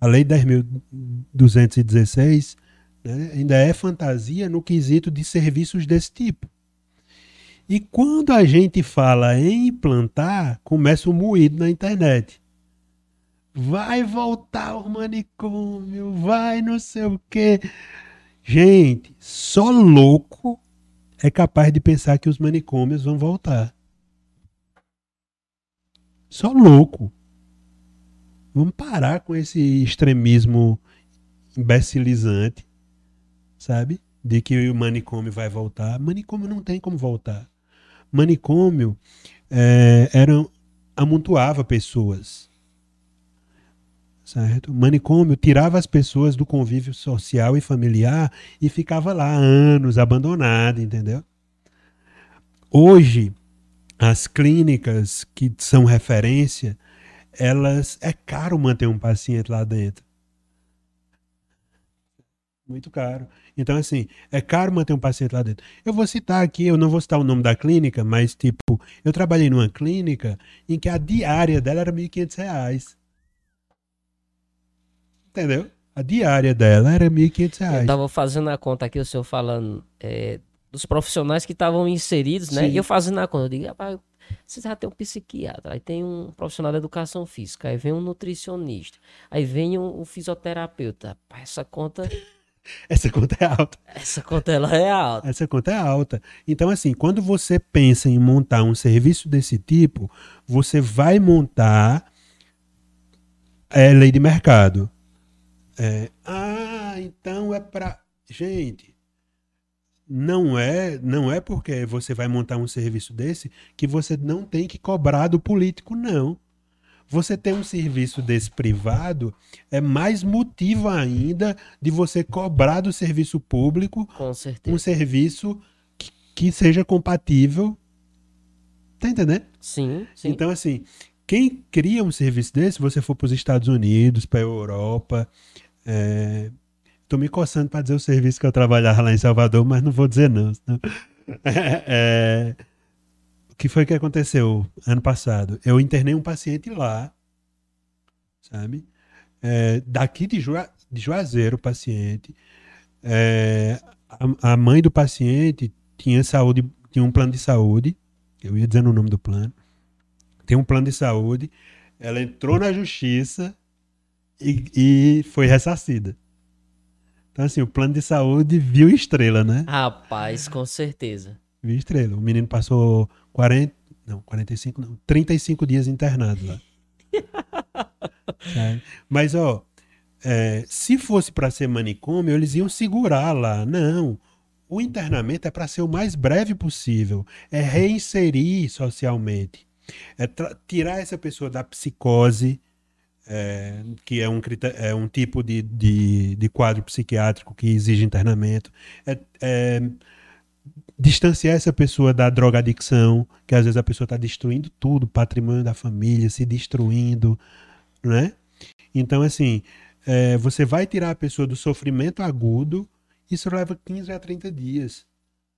S2: A Lei 10.216 né, ainda é fantasia no quesito de serviços desse tipo. E quando a gente fala em implantar, começa o moído na internet. Vai voltar o manicômio, vai não sei o quê. Gente, só louco é capaz de pensar que os manicômios vão voltar. Só louco. Vamos parar com esse extremismo imbecilizante, sabe? De que o manicômio vai voltar. Manicômio não tem como voltar. Manicômio é, era, amontoava pessoas. Certo? Manicômio tirava as pessoas do convívio social e familiar e ficava lá anos abandonado, entendeu? Hoje, as clínicas que são referência, elas é caro manter um paciente lá dentro. Muito caro. Então, assim, é caro manter um paciente lá dentro. Eu vou citar aqui, eu não vou citar o nome da clínica, mas, tipo, eu trabalhei numa clínica em que a diária dela era 1.500 reais. Entendeu? A diária dela era R$ 1.500.
S1: Eu tava fazendo a conta aqui, o senhor falando é, dos profissionais que estavam inseridos, né?
S2: Sim.
S1: E eu fazendo a conta, eu digo, rapaz, você já tem um psiquiatra, aí tem um profissional de educação física, aí vem um nutricionista, aí vem um, um fisioterapeuta. Rapaz, essa conta,
S2: Essa conta é alta.
S1: essa conta ela é alta.
S2: Essa conta é alta. Então, assim, quando você pensa em montar um serviço desse tipo, você vai montar é, lei de mercado. É, ah, então é para. Gente, não é, não é porque você vai montar um serviço desse que você não tem que cobrar do político, não. Você ter um serviço desse privado é mais motivo ainda de você cobrar do serviço público um serviço que, que seja compatível. Tá entendendo?
S1: Sim, sim.
S2: Então, assim, quem cria um serviço desse, se você for para os Estados Unidos, para a Europa, é... tô me coçando para dizer o serviço que eu trabalhava lá em Salvador, mas não vou dizer não. senão- É, O que foi que aconteceu ano passado? Eu internei um paciente lá, sabe? É, daqui de, de Juazeiro, o paciente. É, a, a mãe do paciente tinha saúde, tinha um plano de saúde. Eu ia dizendo o nome do plano tem um plano de saúde, ela entrou na justiça e, e foi ressarcida. Então, assim, o plano de saúde viu estrela, né?
S1: Rapaz, com certeza.
S2: Viu estrela. O menino passou 40, não, 45, não, 35 dias internado lá. Mas, ó, é, se fosse para ser manicômio, eles iam segurar lá. Não. O internamento é para ser o mais breve possível. É reinserir socialmente. É tirar essa pessoa da psicose, é, que é um, é um tipo de, de, de quadro psiquiátrico que exige internamento. É, é distanciar essa pessoa da drogadicção, que às vezes a pessoa está destruindo tudo, patrimônio da família, se destruindo, né? Então, assim, é, você vai tirar a pessoa do sofrimento agudo, isso leva 15 a 30 dias.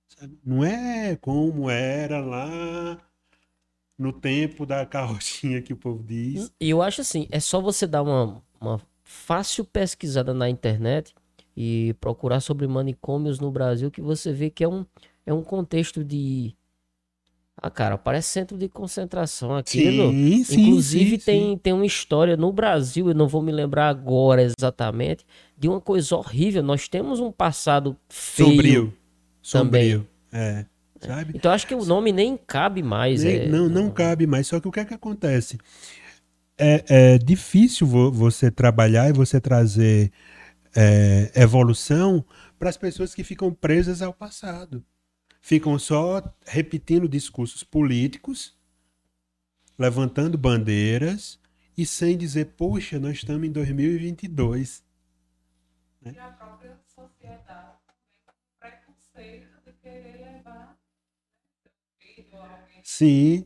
S2: sabe? Não é como era lá no tempo da carrocinha que o povo diz.
S1: E eu acho assim, é só você dar uma, uma fácil pesquisada na internet e procurar sobre manicômios no Brasil que você vê que é um, é um contexto de... Ah, cara, parece centro de concentração aquilo.
S2: Sim, sim,
S1: Inclusive
S2: sim,
S1: tem, tem uma história no Brasil, eu não vou me lembrar agora exatamente, de uma coisa horrível. Nós temos um passado feio.
S2: Sombrio.
S1: também.
S2: Sombrio. É. Sabe?
S1: Então acho que o nome nem cabe mais.
S2: Nem-
S1: é...
S2: Não, não cabe mais. Só que o que é que acontece? É, é difícil vo- você trabalhar e você trazer é, evolução para as pessoas que ficam presas ao passado. Ficam só repetindo discursos políticos, levantando bandeiras e sem dizer, poxa, nós estamos em 2022.
S3: E
S2: Sim.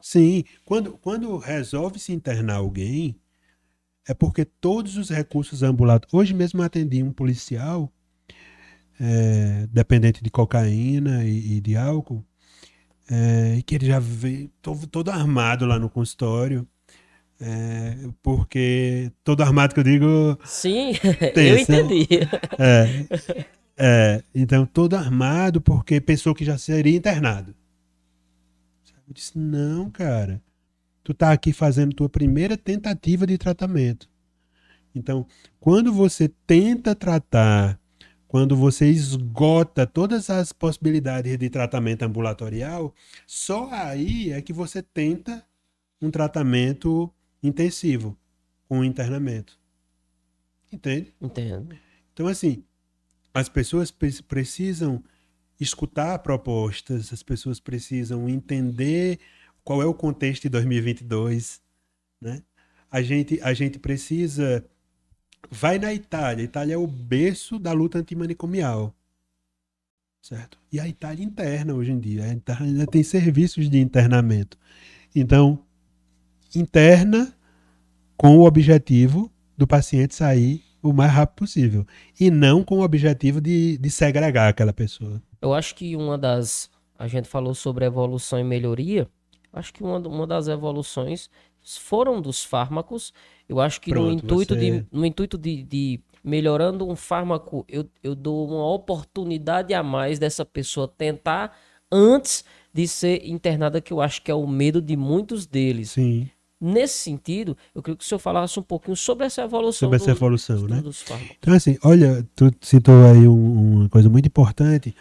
S2: Sim, quando, quando resolve se internar alguém, é porque todos os recursos ambulatórios. Hoje mesmo atendi um policial, é, dependente de cocaína e, e de álcool, é, que ele já veio todo, todo armado lá no consultório. é, porque todo armado que eu digo
S1: Sim, eu
S2: né?
S1: entendi.
S2: é, é, então, todo armado porque pensou que já seria internado. Eu disse, não, cara. Tu tá aqui fazendo tua primeira tentativa de tratamento. Então, quando você tenta tratar, quando você esgota todas as possibilidades de tratamento ambulatorial, só aí é que você tenta um tratamento intensivo, com internamento. Entende?
S1: Entendo.
S2: Então, assim, as pessoas pre- precisam escutar propostas, as pessoas precisam entender qual é o contexto de 2022, né? A gente, a gente precisa... Vai na Itália. A Itália é o berço da luta antimanicomial. Certo? E a Itália interna hoje em dia. A Itália tem serviços de internamento. Então, interna com o objetivo do paciente sair o mais rápido possível. E não com o objetivo de, de segregar aquela pessoa.
S1: Eu acho que uma das. A gente falou sobre evolução e melhoria. Acho que uma, uma das evoluções foram dos fármacos Eu acho que no
S2: Pronto,
S1: intuito,
S2: você-
S1: de, no intuito de, de melhorando um fármaco, eu, eu dou uma oportunidade a mais dessa pessoa tentar antes de ser internada, que eu acho que é o medo de muitos deles.
S2: Sim,
S1: Nesse sentido, eu queria que o senhor falasse um pouquinho sobre essa evolução,
S2: sobre essa evolução,
S1: do-
S2: né? Então, assim, olha, tu citou aí um- uma coisa muito importante.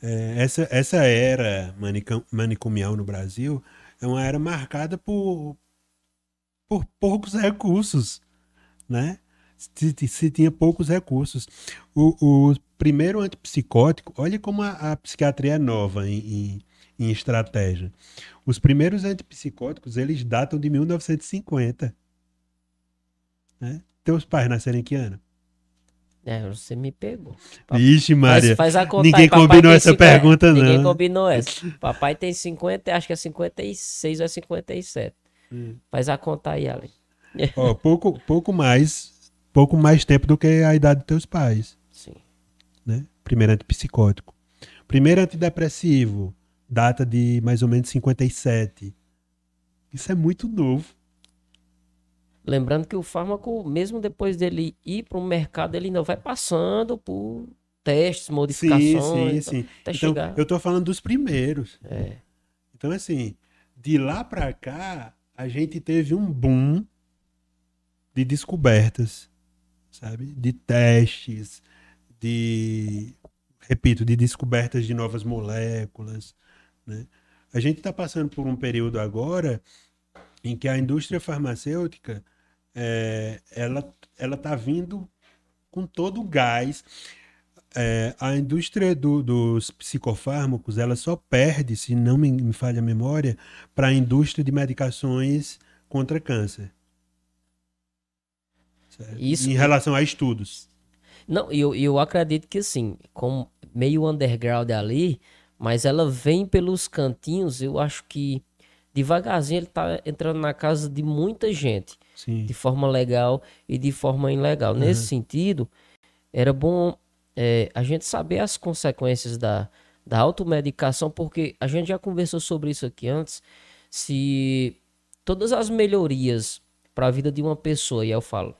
S2: É, essa, essa era manicomial no Brasil é uma era marcada por, por poucos recursos, né? Se, se tinha poucos recursos. O, o primeiro antipsicótico, olha como a, a psiquiatria é nova em, em, em estratégia. Os primeiros antipsicóticos, eles datam de 1950. Né? Teus pais nasceram em que ano?
S1: É, você me pegou. Papai-
S2: Vixe, Maria.
S1: Faz, faz conta
S2: Ninguém combinou essa
S1: 50
S2: pergunta, não.
S1: Ninguém combinou essa. Papai tem 50, acho que é 56 ou é 57.
S2: Hum.
S1: Faz a conta aí, Allen.
S2: Ó, pouco, pouco mais, pouco mais tempo do que a idade dos teus pais,
S1: Sim.
S2: né? Primeiro antipsicótico. Primeiro antidepressivo, data de mais ou menos 57. Isso é muito novo.
S1: Lembrando que o fármaco, mesmo depois dele ir para o mercado, ele ainda vai passando por testes,
S2: Sim,
S1: modificações.
S2: sim, sim.
S1: Até
S2: Então,
S1: chegar.
S2: eu tô falando dos primeiros.
S1: É.
S2: Então, assim, de lá pra cá, a gente teve um boom de descobertas, sabe? De testes, de, repito, de descobertas de novas moléculas, né? A gente está passando por um período agora em que a indústria farmacêutica é, ela ela está vindo com todo o gás. É, a indústria do- dos psicofármacos ela só perde, se não me, me falha a memória, para a indústria de medicações contra câncer.
S1: Isso-
S2: em relação a estudos.
S1: Não, eu, eu acredito que assim, com meio underground ali, mas ela vem pelos cantinhos, eu acho que devagarzinho ele tá entrando na casa de muita gente.
S2: Sim.
S1: de forma legal e de forma ilegal. Nesse sentido, era bom é, a gente saber as consequências da, da automedicação, porque a gente já conversou sobre isso aqui antes. Se todas as melhorias para a vida de uma pessoa, e eu falo,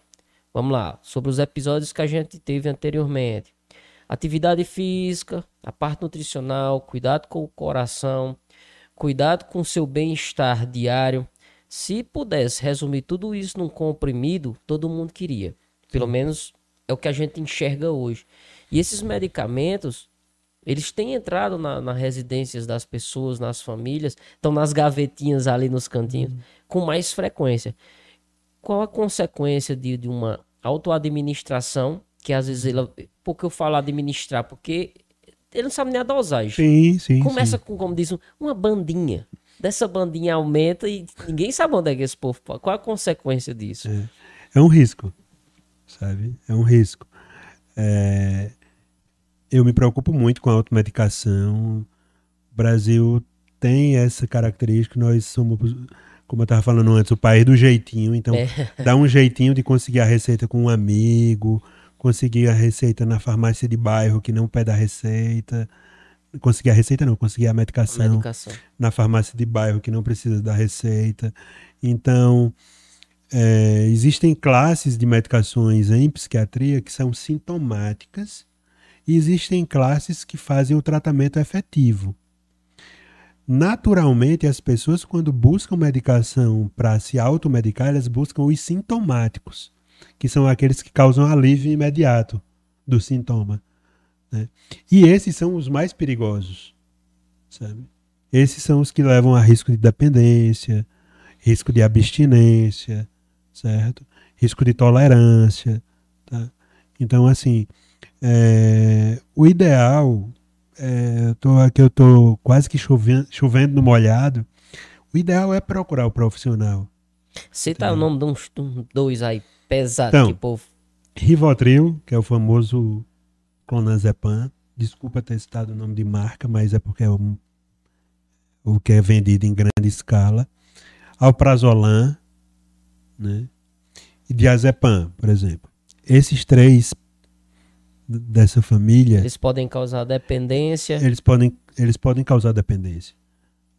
S1: vamos lá, sobre os episódios que a gente teve anteriormente. Atividade física, a parte nutricional, cuidado com o coração, cuidado com o seu bem-estar diário. Se pudesse resumir tudo isso num comprimido, todo mundo queria. Pelo menos é o que a gente enxerga hoje. E esses medicamentos, eles têm entrado na, nas residências das pessoas, nas famílias, estão nas gavetinhas ali nos cantinhos, com mais frequência. Qual a consequência de, de uma autoadministração, que às vezes ela. Por que eu falo administrar? Porque ele não sabe nem a dosagem.
S2: Sim, sim.
S1: Começa
S2: sim.
S1: com, como diz, um- uma bandinha. Dessa bandinha aumenta e ninguém sabe onde é que esse povo. Qual a consequência disso?
S2: É um risco, sabe? É um risco. É, Eu me preocupo muito com a automedicação. O Brasil tem essa característica. Nós somos, como eu estava falando antes, o país do jeitinho. Então,
S1: É.
S2: dá um jeitinho de conseguir a receita com um amigo, conseguir a receita na farmácia de bairro que não pede a receita. Conseguir a receita não, conseguir a medicação
S1: Medicação.
S2: na farmácia de bairro que não precisa da receita. Então, é, existem classes de medicações em psiquiatria que são sintomáticas e existem classes que fazem o tratamento efetivo. Naturalmente, as pessoas, quando buscam medicação para se automedicar, elas buscam os sintomáticos, que são aqueles que causam alívio imediato do sintoma. Né? E esses são os mais perigosos, sabe? Esses são os que levam a risco de dependência, risco de abstinência, certo? Risco de tolerância, tá? Então, assim, é, o ideal, é, eu tô aqui eu tô quase que chovendo, chovendo no molhado, o ideal é procurar o profissional.
S1: Cita o nome de uns, de uns dois aí, pesado,
S2: Então.
S1: que povo.
S2: Rivotril, que é o famoso clonazepam, desculpa ter citado o nome de marca, mas é porque é o, o que é vendido em grande escala. Alprazolam, né? E diazepam, por exemplo. Esses três dessa família,
S1: Eles podem causar dependência.
S2: eles podem, eles podem causar dependência.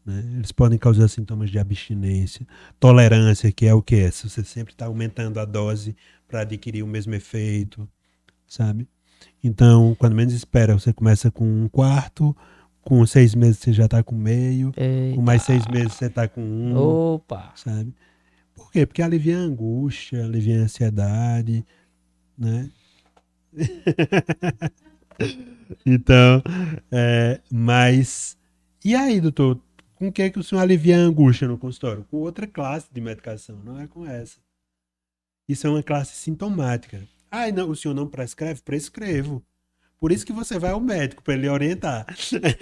S2: né? Eles podem causar sintomas de abstinência, tolerância, que é o que é? Se você sempre está aumentando a dose para adquirir o mesmo efeito, sabe? Então, quando menos espera, você começa com um quarto, com seis meses você já está com meio, com mais seis meses você está com um,
S1: Opa!
S2: sabe? Por quê? Porque alivia a angústia, alivia a ansiedade, né? então, é, mas. E aí, doutor? Com o que, é que o senhor alivia a angústia no consultório? Com outra classe de medicação, não é com essa. Isso é uma classe sintomática. Ah, não, o senhor não prescreve? Prescrevo. Por isso que você vai ao médico, para ele orientar.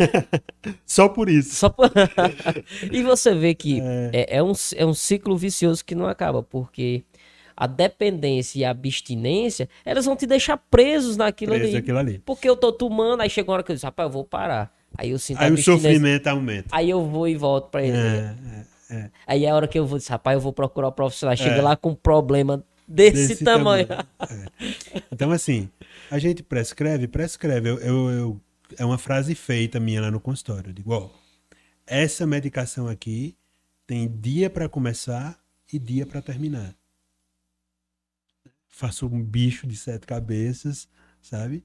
S2: Só por isso.
S1: Só por... e você vê que é. É, um, é um ciclo vicioso que não acaba, porque a dependência e a abstinência, elas vão te deixar presos naquilo
S2: Preso
S1: ali.
S2: aquilo ali.
S1: Porque eu tô tomando, aí chega uma hora que eu disse, rapaz, eu vou parar. Aí eu sinto
S2: Aí o sofrimento aumenta.
S1: Aí eu vou e volto pra ele.
S2: É, é, é.
S1: Aí é a hora que eu vou dizer, rapaz, eu vou procurar o profissional. Chega
S2: É.
S1: lá com um problema desse,
S2: Desse
S1: tamanho.
S2: É. Então, assim, a gente prescreve, prescreve. Eu, eu- eu- é uma frase feita minha lá no consultório. Eu digo, ó, essa medicação aqui tem dia para começar e dia para terminar. Faço um bicho de sete cabeças, sabe?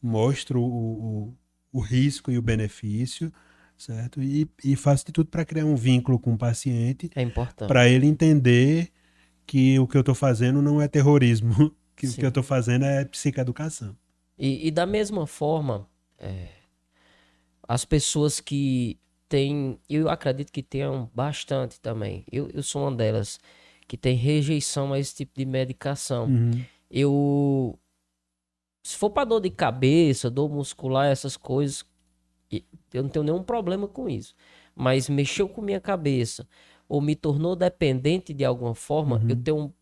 S2: Mostro o, o, o risco e o benefício, certo? E, e faço de tudo para criar um vínculo com o paciente
S1: É importante.
S2: para ele entender que o que eu estou fazendo não é terrorismo, que o
S1: Sim.
S2: que eu estou fazendo é psicoeducação.
S1: E, e da mesma forma, é, as pessoas que têm, eu acredito que tenham bastante também. Eu, eu sou uma delas que tem rejeição a esse tipo de medicação.
S2: Uhum.
S1: Eu, se for para dor de cabeça, dor muscular, essas coisas, eu não tenho nenhum problema com isso. Mas mexeu com minha cabeça ou me tornou dependente de alguma forma, eu tenho um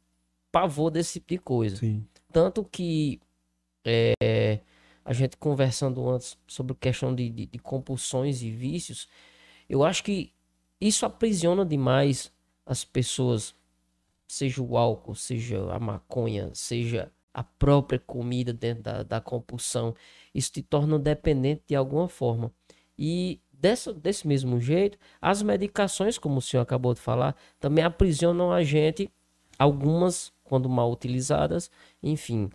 S1: pavor desse tipo de coisa.
S2: Sim.
S1: Tanto que é, a gente conversando antes sobre questão de, de, de compulsões e vícios, eu acho que isso aprisiona demais as pessoas, seja o álcool, seja a maconha, seja a própria comida dentro da, da compulsão. Isso te torna dependente de alguma forma. E dessa, desse mesmo jeito, as medicações, como o senhor acabou de falar, também aprisionam a gente, algumas quando mal utilizadas, enfim.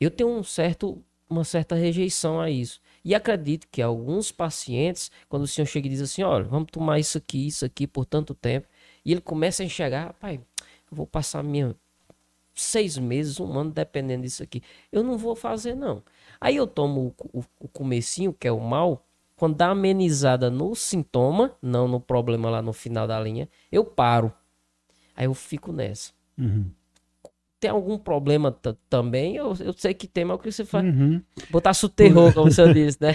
S1: Eu tenho um certo, uma certa rejeição a isso. E acredito que alguns pacientes, quando o senhor chega e diz assim, olha, vamos tomar isso aqui, isso aqui por tanto tempo, e ele começa a enxergar, rapaz, eu vou passar minha seis meses, um ano dependendo disso aqui. Eu não vou fazer, não. Aí eu tomo o, o, o comecinho, que é o mal, quando dá amenizada no sintoma, não no problema lá no final da linha, eu paro. Aí eu fico nessa.
S2: Uhum.
S1: Tem algum problema ta- também? Eu, eu sei que tem, mas o que você faz?
S2: Uhum.
S1: Botar o terror, como senhor disse, né?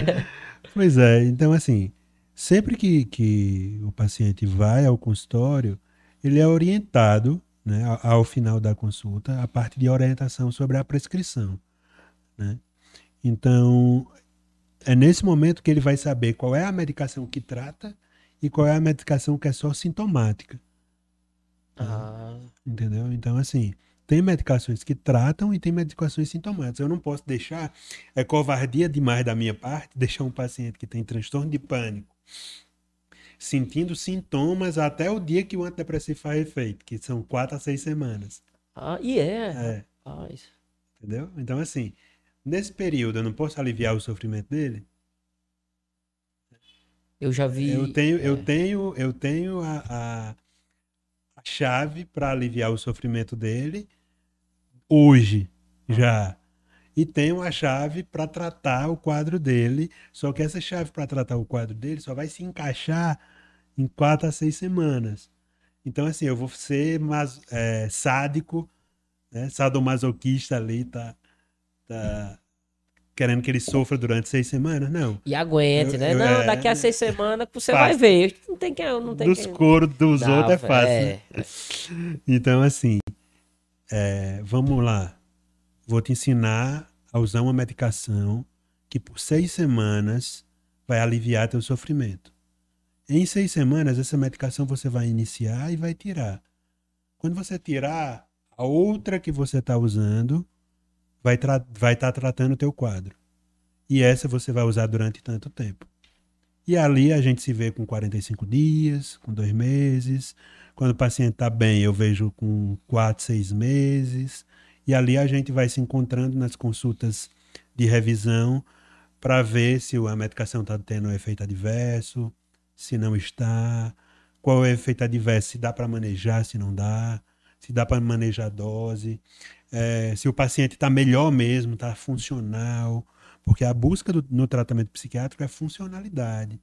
S2: Pois é, então assim, sempre que, que o paciente vai ao consultório, ele é orientado, né, ao, ao final da consulta, a parte de orientação sobre a prescrição, né? Então, é nesse momento que ele vai saber qual é a medicação que trata e qual é a medicação que é só sintomática.
S1: Ah,
S2: Entendeu? Então, assim, tem medicações que tratam e tem medicações sintomáticas. Eu não posso deixar, é covardia demais da minha parte, deixar um paciente que tem transtorno de pânico sentindo sintomas até o dia que o antidepressivo faz efeito, que são quatro a seis semanas.
S1: ah e é.
S2: É,
S1: Rapaz.
S2: entendeu? Então, assim, nesse período eu não posso aliviar o sofrimento dele.
S1: Eu já vi.
S2: Eu tenho, eu
S1: é.
S2: tenho, eu tenho a, a, a chave para aliviar o sofrimento dele hoje já. E tenho a chave para tratar o quadro dele. Só que essa chave para tratar o quadro dele só vai se encaixar em quatro a seis semanas. Então, assim, eu vou ser mas, é, sádico, né? sadomasoquista ali, tá, tá querendo que ele sofra durante seis semanas? Não.
S1: E aguente,
S2: Eu-
S1: né?
S2: eu-
S1: não,
S2: é,
S1: daqui a seis semanas você
S2: fácil.
S1: vai ver. Não tem que. Não tem
S2: Dos
S1: que...
S2: coros dos
S1: Não,
S2: outros é fácil.
S1: é.
S2: Então, assim, é, vamos lá. Vou te ensinar a usar uma medicação que por seis semanas vai aliviar teu sofrimento. Em seis semanas, essa medicação você vai iniciar e vai tirar. Quando você tirar, a outra que você está usando vai estar vai tá tratando o teu quadro. E essa você vai usar durante tanto tempo. E ali a gente se vê com 45 dias, com dois meses. Quando o paciente está bem, eu vejo com quatro, seis meses. E ali a gente vai se encontrando nas consultas de revisão para ver se a medicação está tendo efeito adverso, se não está, qual é o efeito adverso, se dá para manejar, se não dá, se dá para manejar a dose, é, se o paciente está melhor mesmo, está funcional, porque a busca do, no tratamento psiquiátrico é funcionalidade.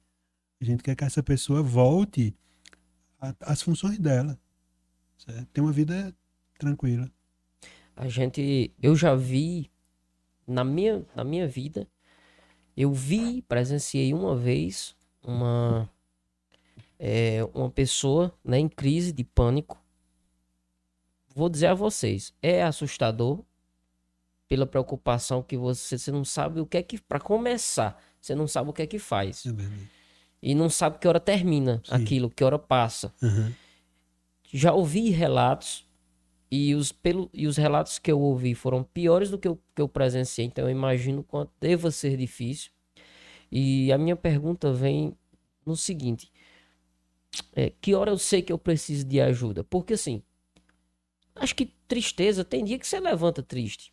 S2: A gente quer que essa pessoa volte às funções dela, certo? ter uma vida tranquila.
S1: A gente, eu já vi na minha, na minha vida, eu vi, presenciei uma vez uma é, uma pessoa né, em crise de pânico. Vou dizer a vocês, é assustador pela preocupação que você, você não sabe o que é que para começar, você não sabe o que é que faz.
S2: É.
S1: E não sabe que hora termina
S2: Sim.
S1: aquilo, que hora passa.
S2: Uhum.
S1: Já ouvi relatos e os, pelo, e os relatos que eu ouvi foram piores do que eu, que eu presenciei, então eu imagino quanto deva ser difícil. E a minha pergunta vem no seguinte: é, que hora eu sei que eu preciso de ajuda? Porque assim, acho que tristeza, tem dia que você levanta triste.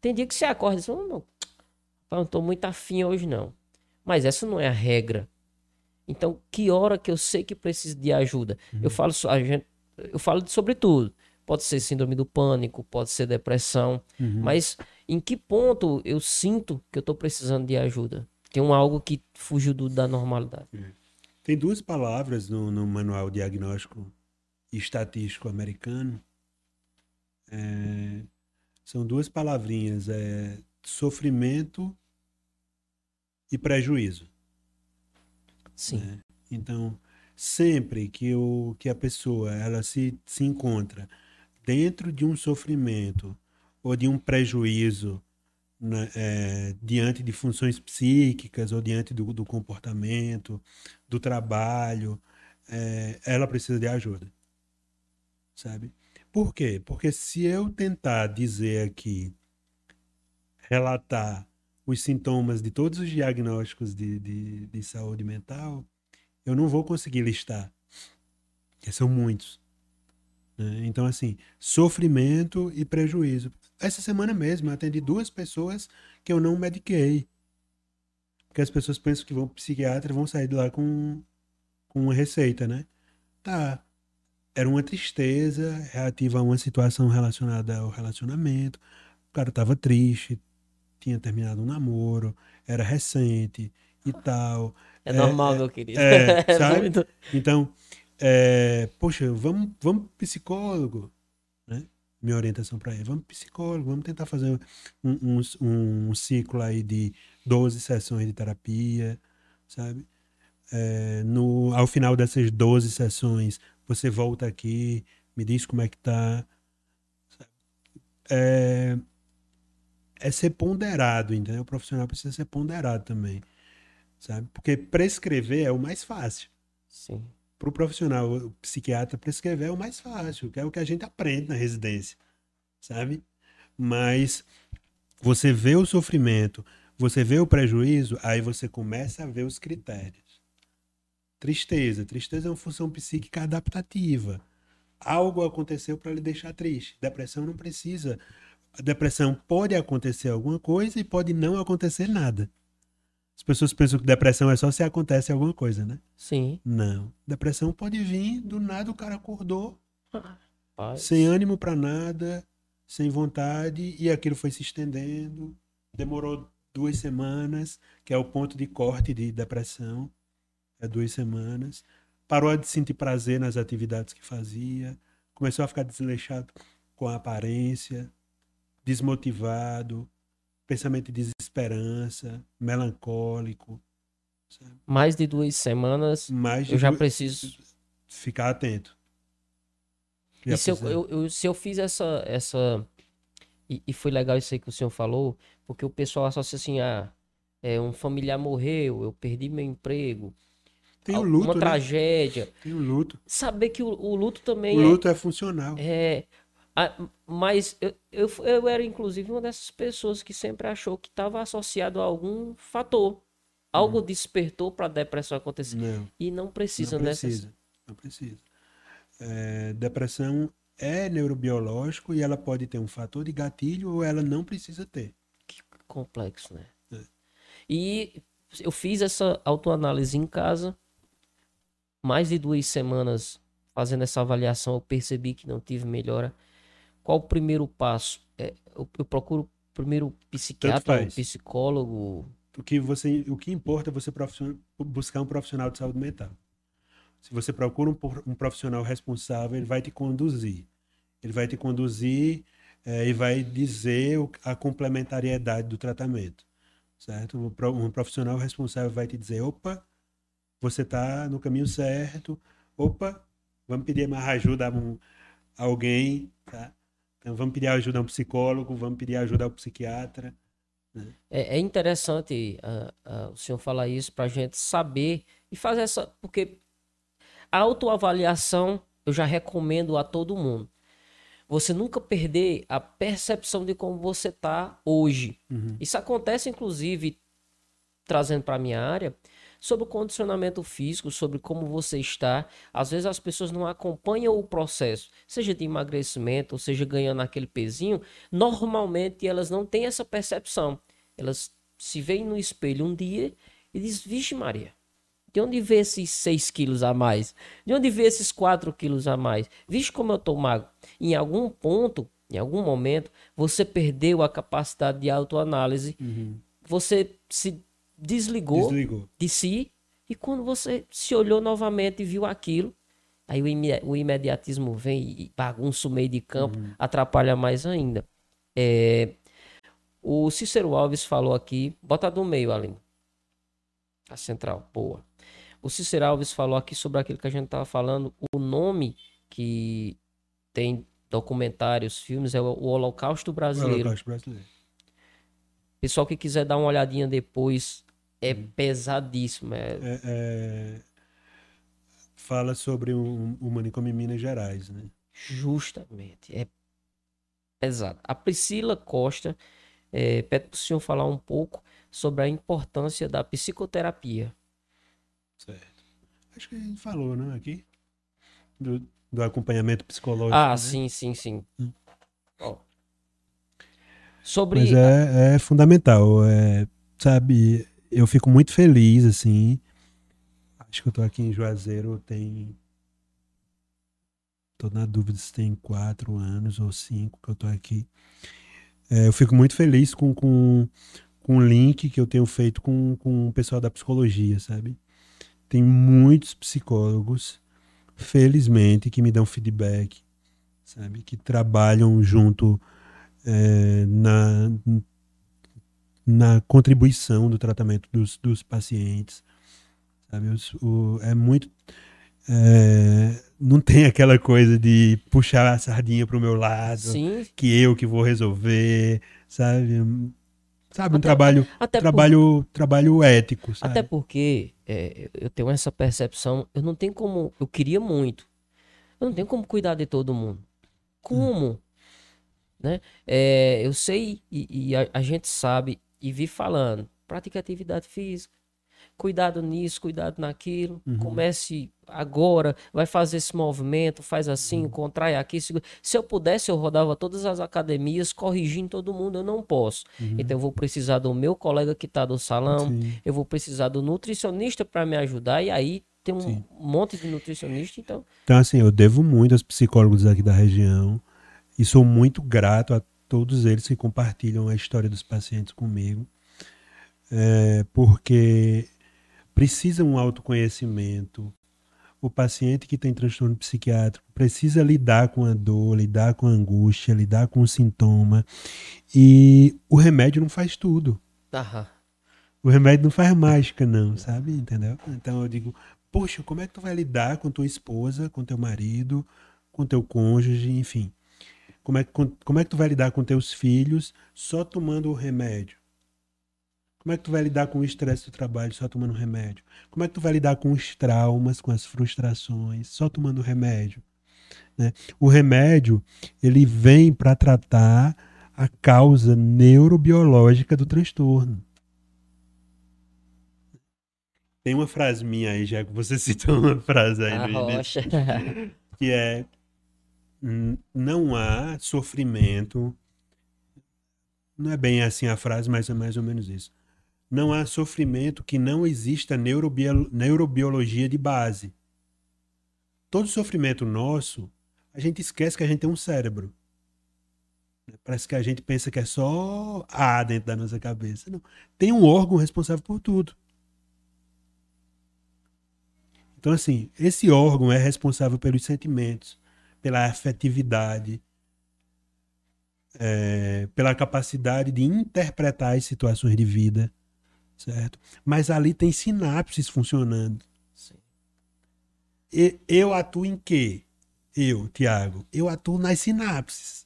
S1: Tem dia que você acorda e diz, "Oh, não, não tô muito afim hoje não. Mas essa não é a regra. Então, que hora que eu sei que preciso de ajuda? Eu falo a gente, eu falo sobre tudo. Pode ser síndrome do pânico, pode ser depressão,
S2: Uhum.
S1: mas em que ponto eu sinto que eu tô precisando de ajuda? Tem um algo que fugiu do- da normalidade.
S2: Tem duas palavras no, no manual diagnóstico estatístico americano. É, são duas palavrinhas: é, sofrimento e prejuízo.
S1: Sim.
S2: né? Então, sempre que, o, que a pessoa ela se, se encontra dentro de um sofrimento ou de um prejuízo né, é, diante de funções psíquicas ou diante do, do comportamento, do trabalho, é, ela precisa de ajuda. Sabe? Por quê? Porque se eu tentar dizer aqui, relatar os sintomas de todos os diagnósticos de, de, de saúde mental, eu não vou conseguir listar. Porque são muitos. né? Então, assim, sofrimento e prejuízo. Essa semana mesmo eu atendi duas pessoas que eu não mediquei. Porque as pessoas pensam que vão psiquiatra e vão sair de lá com, com uma receita, né? Tá. Era uma tristeza relativa a uma situação relacionada ao relacionamento. O cara tava triste, tinha terminado um namoro, era recente e tal.
S1: É,
S2: É,
S1: normal,
S2: é,
S1: meu querido.
S2: é, sabe?
S1: muito-
S2: Então, é, poxa, vamos, vamos psicólogo, né? Minha orientação para ele, vamos psicólogo, vamos tentar fazer um, um, um ciclo aí de 12 sessões de terapia, sabe? É, no, ao final dessas 12 sessões, você volta aqui, me diz como é que tá. É, é ser ponderado, entendeu? O profissional precisa ser ponderado também, sabe? Porque prescrever é o mais fácil
S1: Sim.
S2: para o profissional o psiquiatra prescrever é o mais fácil, que é o que a gente aprende na residência, sabe? Mas você vê o sofrimento, você vê o prejuízo, aí você começa a ver os critérios. Tristeza. Tristeza é uma função psíquica adaptativa. Algo aconteceu para lhe deixar triste. Depressão não precisa. A depressão pode acontecer alguma coisa e pode não acontecer nada. As pessoas pensam que depressão é só se acontece alguma coisa, né?
S1: Sim.
S2: Não. Depressão pode vir, do nada o cara acordou,
S1: Paz.
S2: sem ânimo pra nada, sem vontade, e aquilo foi se estendendo. Demorou duas semanas, que é o ponto de corte de depressão. É duas semanas. Parou de sentir prazer nas atividades que fazia. Começou a ficar desleixado com a aparência, desmotivado, pensamento de desesperança, melancólico. sabe?
S1: Mais de duas semanas,
S2: de
S1: eu já
S2: duas-
S1: preciso.
S2: ficar atento.
S1: E se eu, eu- eu- se eu fiz essa. essa e, e foi legal isso aí que o senhor falou, porque o pessoal associa assim: ah, é, um familiar morreu, eu perdi meu emprego,
S2: Tem o luto,
S1: uma
S2: né?
S1: tragédia.
S2: Tem o luto.
S1: Saber que o, o luto também
S2: O
S1: é-
S2: luto é, funcional.
S1: É, a- mas eu, eu, eu era inclusive uma dessas pessoas que sempre achou que estava associado a algum fator, Algo despertou para a depressão acontecer.
S2: Não.
S1: E não precisa,
S2: não precisa. Não precisa. É, depressão é neurobiológico e ela pode ter um fator de gatilho ou ela não precisa ter.
S1: Complexo, né?
S2: É.
S1: E eu fiz essa autoanálise em casa. Mais de duas semanas fazendo essa avaliação, eu percebi que não tive melhora. Qual o primeiro passo? É, eu, eu procuro primeiro psiquiatra,
S2: faz.
S1: psicólogo.
S2: O que, você, o que importa é você buscar um profissional de saúde mental. Se você procura um, um profissional responsável, ele vai te conduzir. Ele vai te conduzir eh, e vai dizer a complementariedade do tratamento. Certo? Um Um profissional responsável vai te dizer: opa, você está no caminho certo. Opa, vamos pedir mais ajuda a, um- a alguém. Tá? Então, vamos pedir ajuda a um psicólogo, vamos pedir ajuda ao psiquiatra.
S1: É, é interessante ah, ah, o senhor falar isso para a gente saber e fazer essa. Porque a autoavaliação eu já recomendo a todo mundo. Você nunca perder a percepção de como você está hoje.
S2: Uhum.
S1: Isso acontece, inclusive, trazendo para minha área, sobre o condicionamento físico, sobre como você está. Às vezes as pessoas não acompanham o processo, seja de emagrecimento, ou seja ganhando aquele pezinho. Normalmente elas não têm essa percepção. Elas se veem no espelho um dia e dizem: Vixe, Maria, de onde vê esses 6 quilos a mais? De onde vê esses 4 quilos a mais? Vixe, como eu tô magro. Em algum ponto, em algum momento, você perdeu a capacidade de autoanálise,
S2: Uhum.
S1: você se desligou
S2: Desligou.
S1: de si e quando você se olhou novamente e viu aquilo, aí o, o imediatismo vem e bagunça o meio de campo, atrapalha mais ainda. É, o Cícero Alves falou aqui, bota do meio, Aline. A central, boa. O Cícero Alves falou aqui sobre aquilo que a gente estava falando, o nome que tem documentários, filmes, é o o Holocausto
S2: O
S1: Brasileiro.
S2: Holocausto brasileiro.
S1: Pessoal que quiser dar uma olhadinha depois, é pesadíssimo. É,
S2: É, é, fala sobre um, um manicômio em Minas Gerais, né?
S1: Justamente. É pesado. A Priscila Costa é, pede para o senhor falar um pouco sobre a importância da psicoterapia.
S2: Certo. Acho que a gente falou, né, aqui? Do, do acompanhamento psicológico.
S1: Ah,
S2: né?
S1: sim, sim, sim.
S2: Hum.
S1: Sobre.
S2: Mas é, é fundamental. É, sabe, eu fico muito feliz, assim. Acho que eu tô aqui em Juazeiro, tem. Tô na dúvida se tem quatro anos ou cinco que eu tô aqui. É, eu fico muito feliz com, com, com o link que eu tenho feito com, com o pessoal da psicologia, sabe? Tem muitos psicólogos, felizmente, que me dão feedback, sabe? Que trabalham junto é, na, na contribuição do tratamento dos, dos pacientes. Sabe? Os- o- é muito. é, não tem aquela coisa de puxar a sardinha para o meu lado,
S1: Sim,
S2: que eu que vou resolver, sabe? Sabe, um
S1: Até-
S2: trabalho,
S1: até, por-
S2: trabalho, trabalho ético, sabe?
S1: até porque é, eu tenho essa percepção. Eu não tenho como. Eu queria muito. Eu não tenho como cuidar de todo mundo. Como? Né? É, eu sei e, e a, a gente sabe e vi falando. Pratique atividade física. Cuidado nisso, cuidado naquilo.
S2: Uhum.
S1: Comece agora, vai fazer esse movimento, faz assim,
S2: Uhum.
S1: contrai aqui. segura. Se eu pudesse, eu rodava todas as academias corrigindo todo mundo. Eu não posso. Então eu vou precisar do meu colega que está do salão,
S2: Uhum. Sim.
S1: eu vou precisar do nutricionista para me ajudar. E aí tem um
S2: Sim.
S1: monte de nutricionista, então.
S2: Então, assim, eu devo muito aos psicólogos aqui da região e sou muito grato a todos eles que compartilham a história dos pacientes comigo, é, porque precisa um autoconhecimento. O paciente que tem transtorno psiquiátrico precisa lidar com a dor, lidar com a angústia, lidar com o sintoma. E o remédio não faz tudo.
S1: Aham.
S2: O remédio não faz mágica, não, sabe? Entendeu? Então eu digo, poxa, como é que tu vai lidar com tua esposa, com teu marido, com teu cônjuge, enfim? Como é, que- com- como é que tu vai lidar com teus filhos só tomando o remédio? Como é que tu vai lidar com o estresse do trabalho só tomando remédio? Como é que tu vai lidar com os traumas, com as frustrações só tomando remédio? né? O remédio, ele vem para tratar a causa neurobiológica do transtorno. Tem uma frase minha aí, já que você citou uma frase aí
S1: A
S2: no início,
S1: rocha.
S2: que é "N- não há sofrimento. Não é bem assim a frase, mas é mais ou menos isso. Não há sofrimento que não exista neurobio- neurobiologia de base. Todo sofrimento nosso, a gente esquece que a gente tem um cérebro. Parece que a gente pensa que é só ar dentro da nossa cabeça. Não. Tem um órgão responsável por tudo. Então, assim, esse órgão é responsável pelos sentimentos, pela afetividade, é, pela capacidade de interpretar as situações de vida, certo? Mas ali tem sinapses funcionando.
S1: Sim.
S2: E- eu atuo em quê? Eu, Tiago, eu atuo nas sinapses.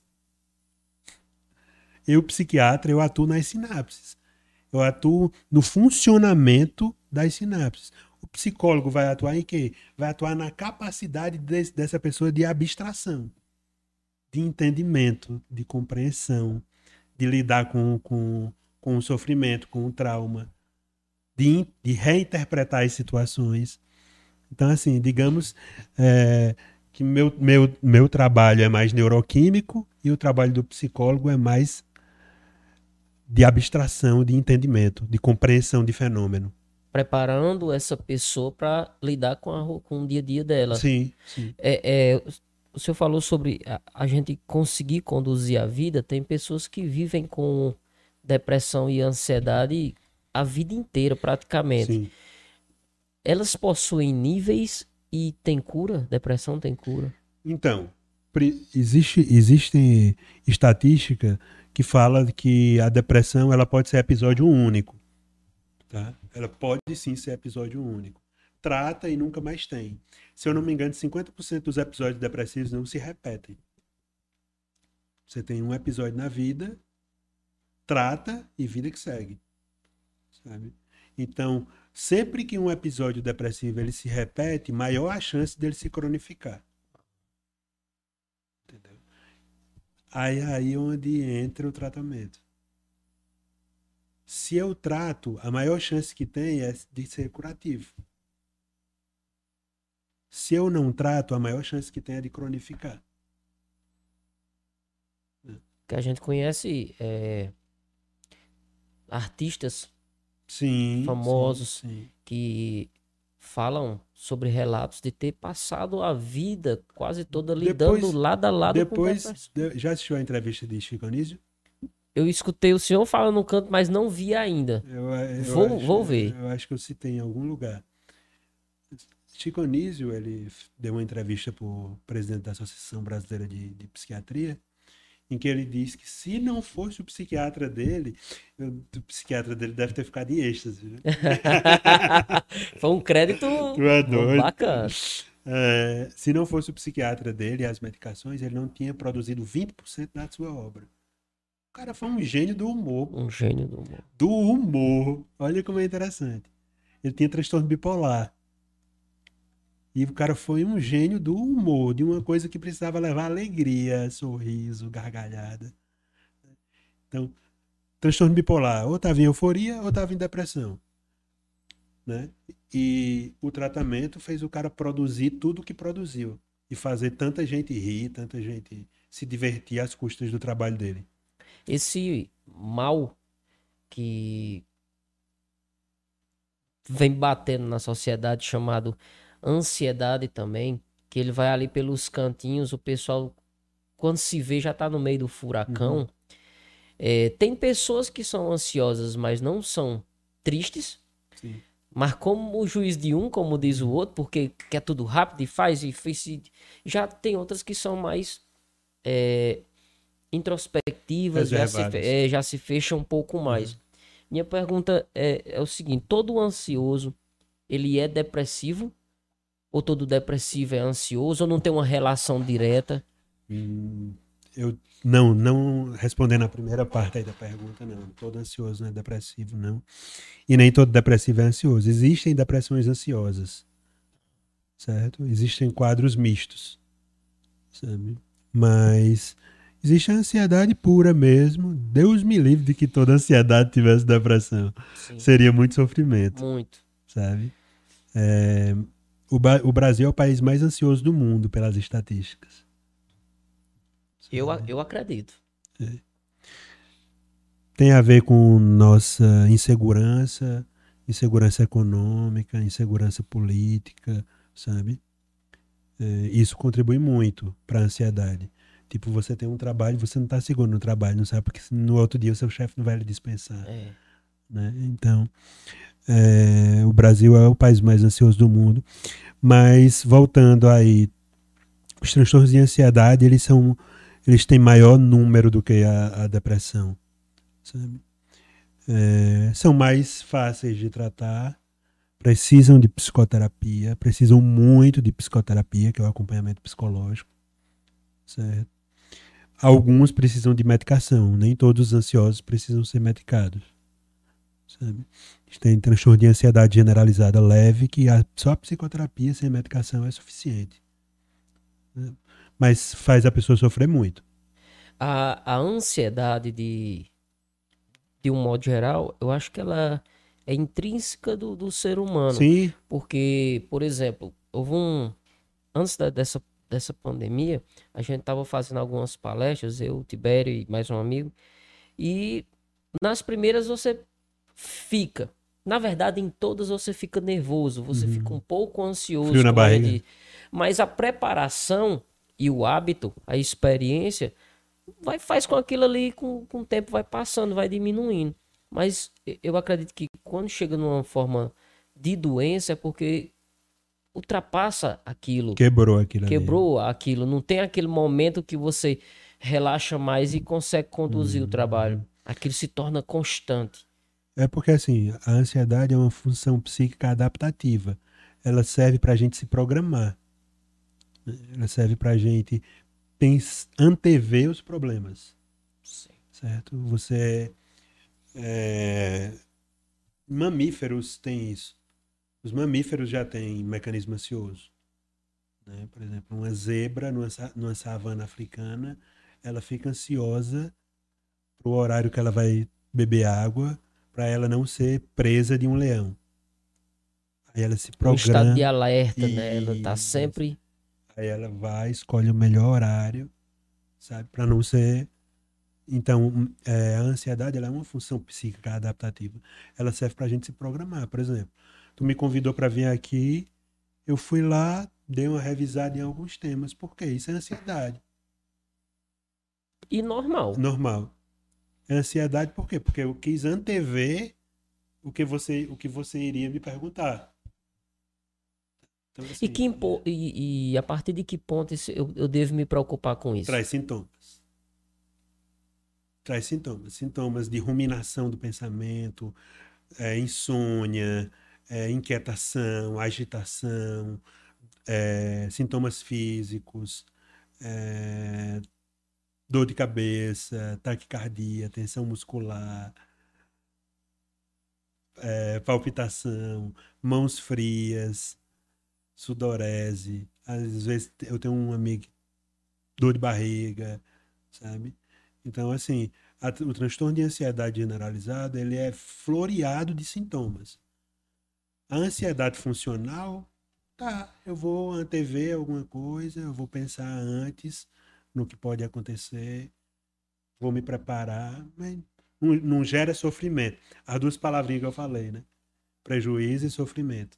S2: Eu, psiquiatra, eu atuo nas sinapses. Eu atuo no funcionamento das sinapses. Psicólogo vai atuar em quê? Vai atuar na capacidade desse- dessa pessoa de abstração, de entendimento, de compreensão, de lidar com, com, com o sofrimento, com o trauma, de, de reinterpretar as situações. Então, assim, digamos é, que meu, meu, meu trabalho é mais neuroquímico e o trabalho do psicólogo é mais de abstração, de entendimento, de compreensão de fenômeno.
S1: Preparando essa pessoa para lidar com, a, com o dia a dia dela.
S2: Sim, sim.
S1: É, é, o senhor falou sobre a, a gente conseguir conduzir a vida. Tem pessoas que vivem com depressão e ansiedade a vida inteira, praticamente.
S2: sim.
S1: Elas possuem níveis e tem cura? Depressão tem cura?
S2: Então, existe, existe estatística que fala que a depressão ela pode ser episódio único. Tá? Ela pode sim ser episódio único. Trata e nunca mais tem. Se eu não me engano, 50% dos episódios depressivos não se repetem. Você tem um episódio na vida, trata e vida que segue. Sabe? Então, sempre que um episódio depressivo ele se repete, maior a chance dele se cronificar. Entendeu? Aí é aí onde entra o tratamento. Se eu trato, a maior chance que tem é de ser curativo. Se eu não trato, a maior chance que tem é de cronificar.
S1: Que a gente conhece é, artistas
S2: Sim.
S1: Famosos.
S2: sim, sim.
S1: que falam sobre relatos de ter passado a vida quase toda lidando
S2: Depois-
S1: lado a lado com
S2: Depois,
S1: depressão.
S2: de- já assistiu a entrevista de Chico Anísio?
S1: Eu escutei o senhor falando no canto, mas não vi ainda.
S2: Eu, eu
S1: Vou-
S2: acho-
S1: vou ver.
S2: Eu acho que eu citei em algum lugar. Chico Anísio, ele deu uma entrevista para o presidente da Associação Brasileira de, de Psiquiatria, em que ele disse que se não fosse o psiquiatra dele, o psiquiatra dele deve ter ficado em êxtase. Né?
S1: Foi um crédito
S2: é
S1: bacana.
S2: É, se não fosse o psiquiatra dele e as medicações, ele não tinha produzido 20% da sua obra. O cara foi um gênio do humor.
S1: Um gênio do humor.
S2: do humor. Olha como é interessante. Ele tinha transtorno bipolar. E o cara foi um gênio do humor, de uma coisa que precisava levar alegria, sorriso, gargalhada. Então, transtorno bipolar, ou estava em euforia ou estava em depressão. Né? E o tratamento fez o cara produzir tudo o que produziu. E fazer tanta gente rir, tanta gente se divertir às custas do trabalho dele.
S1: Esse mal que vem batendo na sociedade chamado ansiedade também, que ele vai ali pelos cantinhos, o pessoal quando se vê já tá no meio do furacão. É, tem pessoas que são ansiosas, mas não são tristes,
S2: Sim.
S1: mas como o juiz de um, como diz o outro, porque quer tudo rápido e faz e fez. Já tem outras que são mais é, introspectivas, já se, é, já se fecham um pouco mais. Minha pergunta é, é o seguinte: todo ansioso ele é depressivo? Ou todo depressivo é ansioso? Ou não tem uma relação direta?
S2: Hum, eu não, não respondendo a primeira parte aí da pergunta, não. Todo ansioso não é depressivo, não. E nem todo depressivo é ansioso. Existem depressões ansiosas, certo? Existem quadros mistos, sabe? Mas existe a ansiedade pura mesmo. Deus me livre de que toda ansiedade tivesse depressão.
S1: Sim,
S2: Seria muito sofrimento,
S1: muito.
S2: sabe? É, o, o Brasil é o país mais ansioso do mundo pelas estatísticas.
S1: Eu, eu acredito.
S2: Tem a ver com nossa insegurança, insegurança econômica, insegurança política, sabe? É, isso contribui muito para a ansiedade. Tipo, você tem um trabalho, você não está seguro no trabalho, não sabe porque no outro dia o seu chefe não vai lhe dispensar.
S1: É.
S2: né? Então, é, o Brasil é o país mais ansioso do mundo. Mas voltando aí, os transtornos de ansiedade eles são, eles têm maior número do que a, a depressão, sabe? É, são mais fáceis de tratar, precisam de psicoterapia, precisam muito de psicoterapia, que é o acompanhamento psicológico, certo? Alguns precisam de medicação, nem todos os ansiosos precisam ser medicados sabe? A gente tem transtorno de ansiedade generalizada leve, que a, só a psicoterapia sem medicação é suficiente. né? Mas faz a pessoa sofrer muito.
S1: A, a ansiedade de, de um modo geral, eu acho que ela é intrínseca do, do ser humano.
S2: Sim,
S1: Porque, por exemplo, houve um. Antes da- dessa, dessa pandemia, a gente estava fazendo algumas palestras, eu, o Tibério e mais um amigo. E nas primeiras você fica. Na verdade, em todas você fica nervoso, você
S2: Uhum.
S1: fica um pouco ansioso.
S2: Frio na
S1: a
S2: barriga.
S1: de- Mas a preparação e o hábito, a experiência, vai, faz com aquilo ali, com, com o tempo vai passando, vai diminuindo. Mas eu acredito que quando chega numa forma de doença é porque ultrapassa aquilo,
S2: quebrou aquilo ali.
S1: quebrou aquilo, não tem aquele momento que você relaxa mais e consegue conduzir o
S2: Uhum.
S1: trabalho. Aquilo se torna constante.
S2: É porque assim, a ansiedade é uma função psíquica adaptativa. Ela serve para a gente se programar. Ela serve para a gente antever os problemas. certo? Você é, mamíferos têm isso. Os mamíferos já têm mecanismo ansioso. né? Por exemplo, uma zebra numa, numa savana africana, ela fica ansiosa pro horário que ela vai beber água, para ela não ser presa de um leão. Aí ela se
S1: Um estado
S2: programa,
S1: de alerta, né? Ela tá sempre.
S2: aí ela vai, escolhe o melhor horário, sabe, para não ser então, é, a ansiedade ela é uma função psíquica adaptativa. Ela serve para a gente se programar. Por exemplo, tu me convidou para vir aqui, eu fui lá, dei uma revisada em alguns temas. Por quê? Isso é ansiedade.
S1: E normal.
S2: Normal. É ansiedade por quê? Porque eu quis antever o que você, o que você iria me perguntar. Então,
S1: E,
S2: assim,
S1: que impo... e, e a partir de que ponto isso- eu, eu devo me preocupar com isso?
S2: Traz sintomas. Traz sintomas. Sintomas de ruminação do pensamento, é, insônia, é, inquietação, agitação, é, sintomas físicos, é, dor de cabeça, taquicardia, tensão muscular, palpitação, mãos frias, sudorese. Às vezes eu tenho um amigo dor de barriga, sabe? Então, assim, a- o transtorno de ansiedade generalizada, ele é floreado de sintomas. A ansiedade funcional, tá, eu vou antever alguma coisa, eu vou pensar antes no que pode acontecer, vou me preparar, mas não, não gera sofrimento. As duas palavrinhas que eu falei, né? Prejuízo e sofrimento.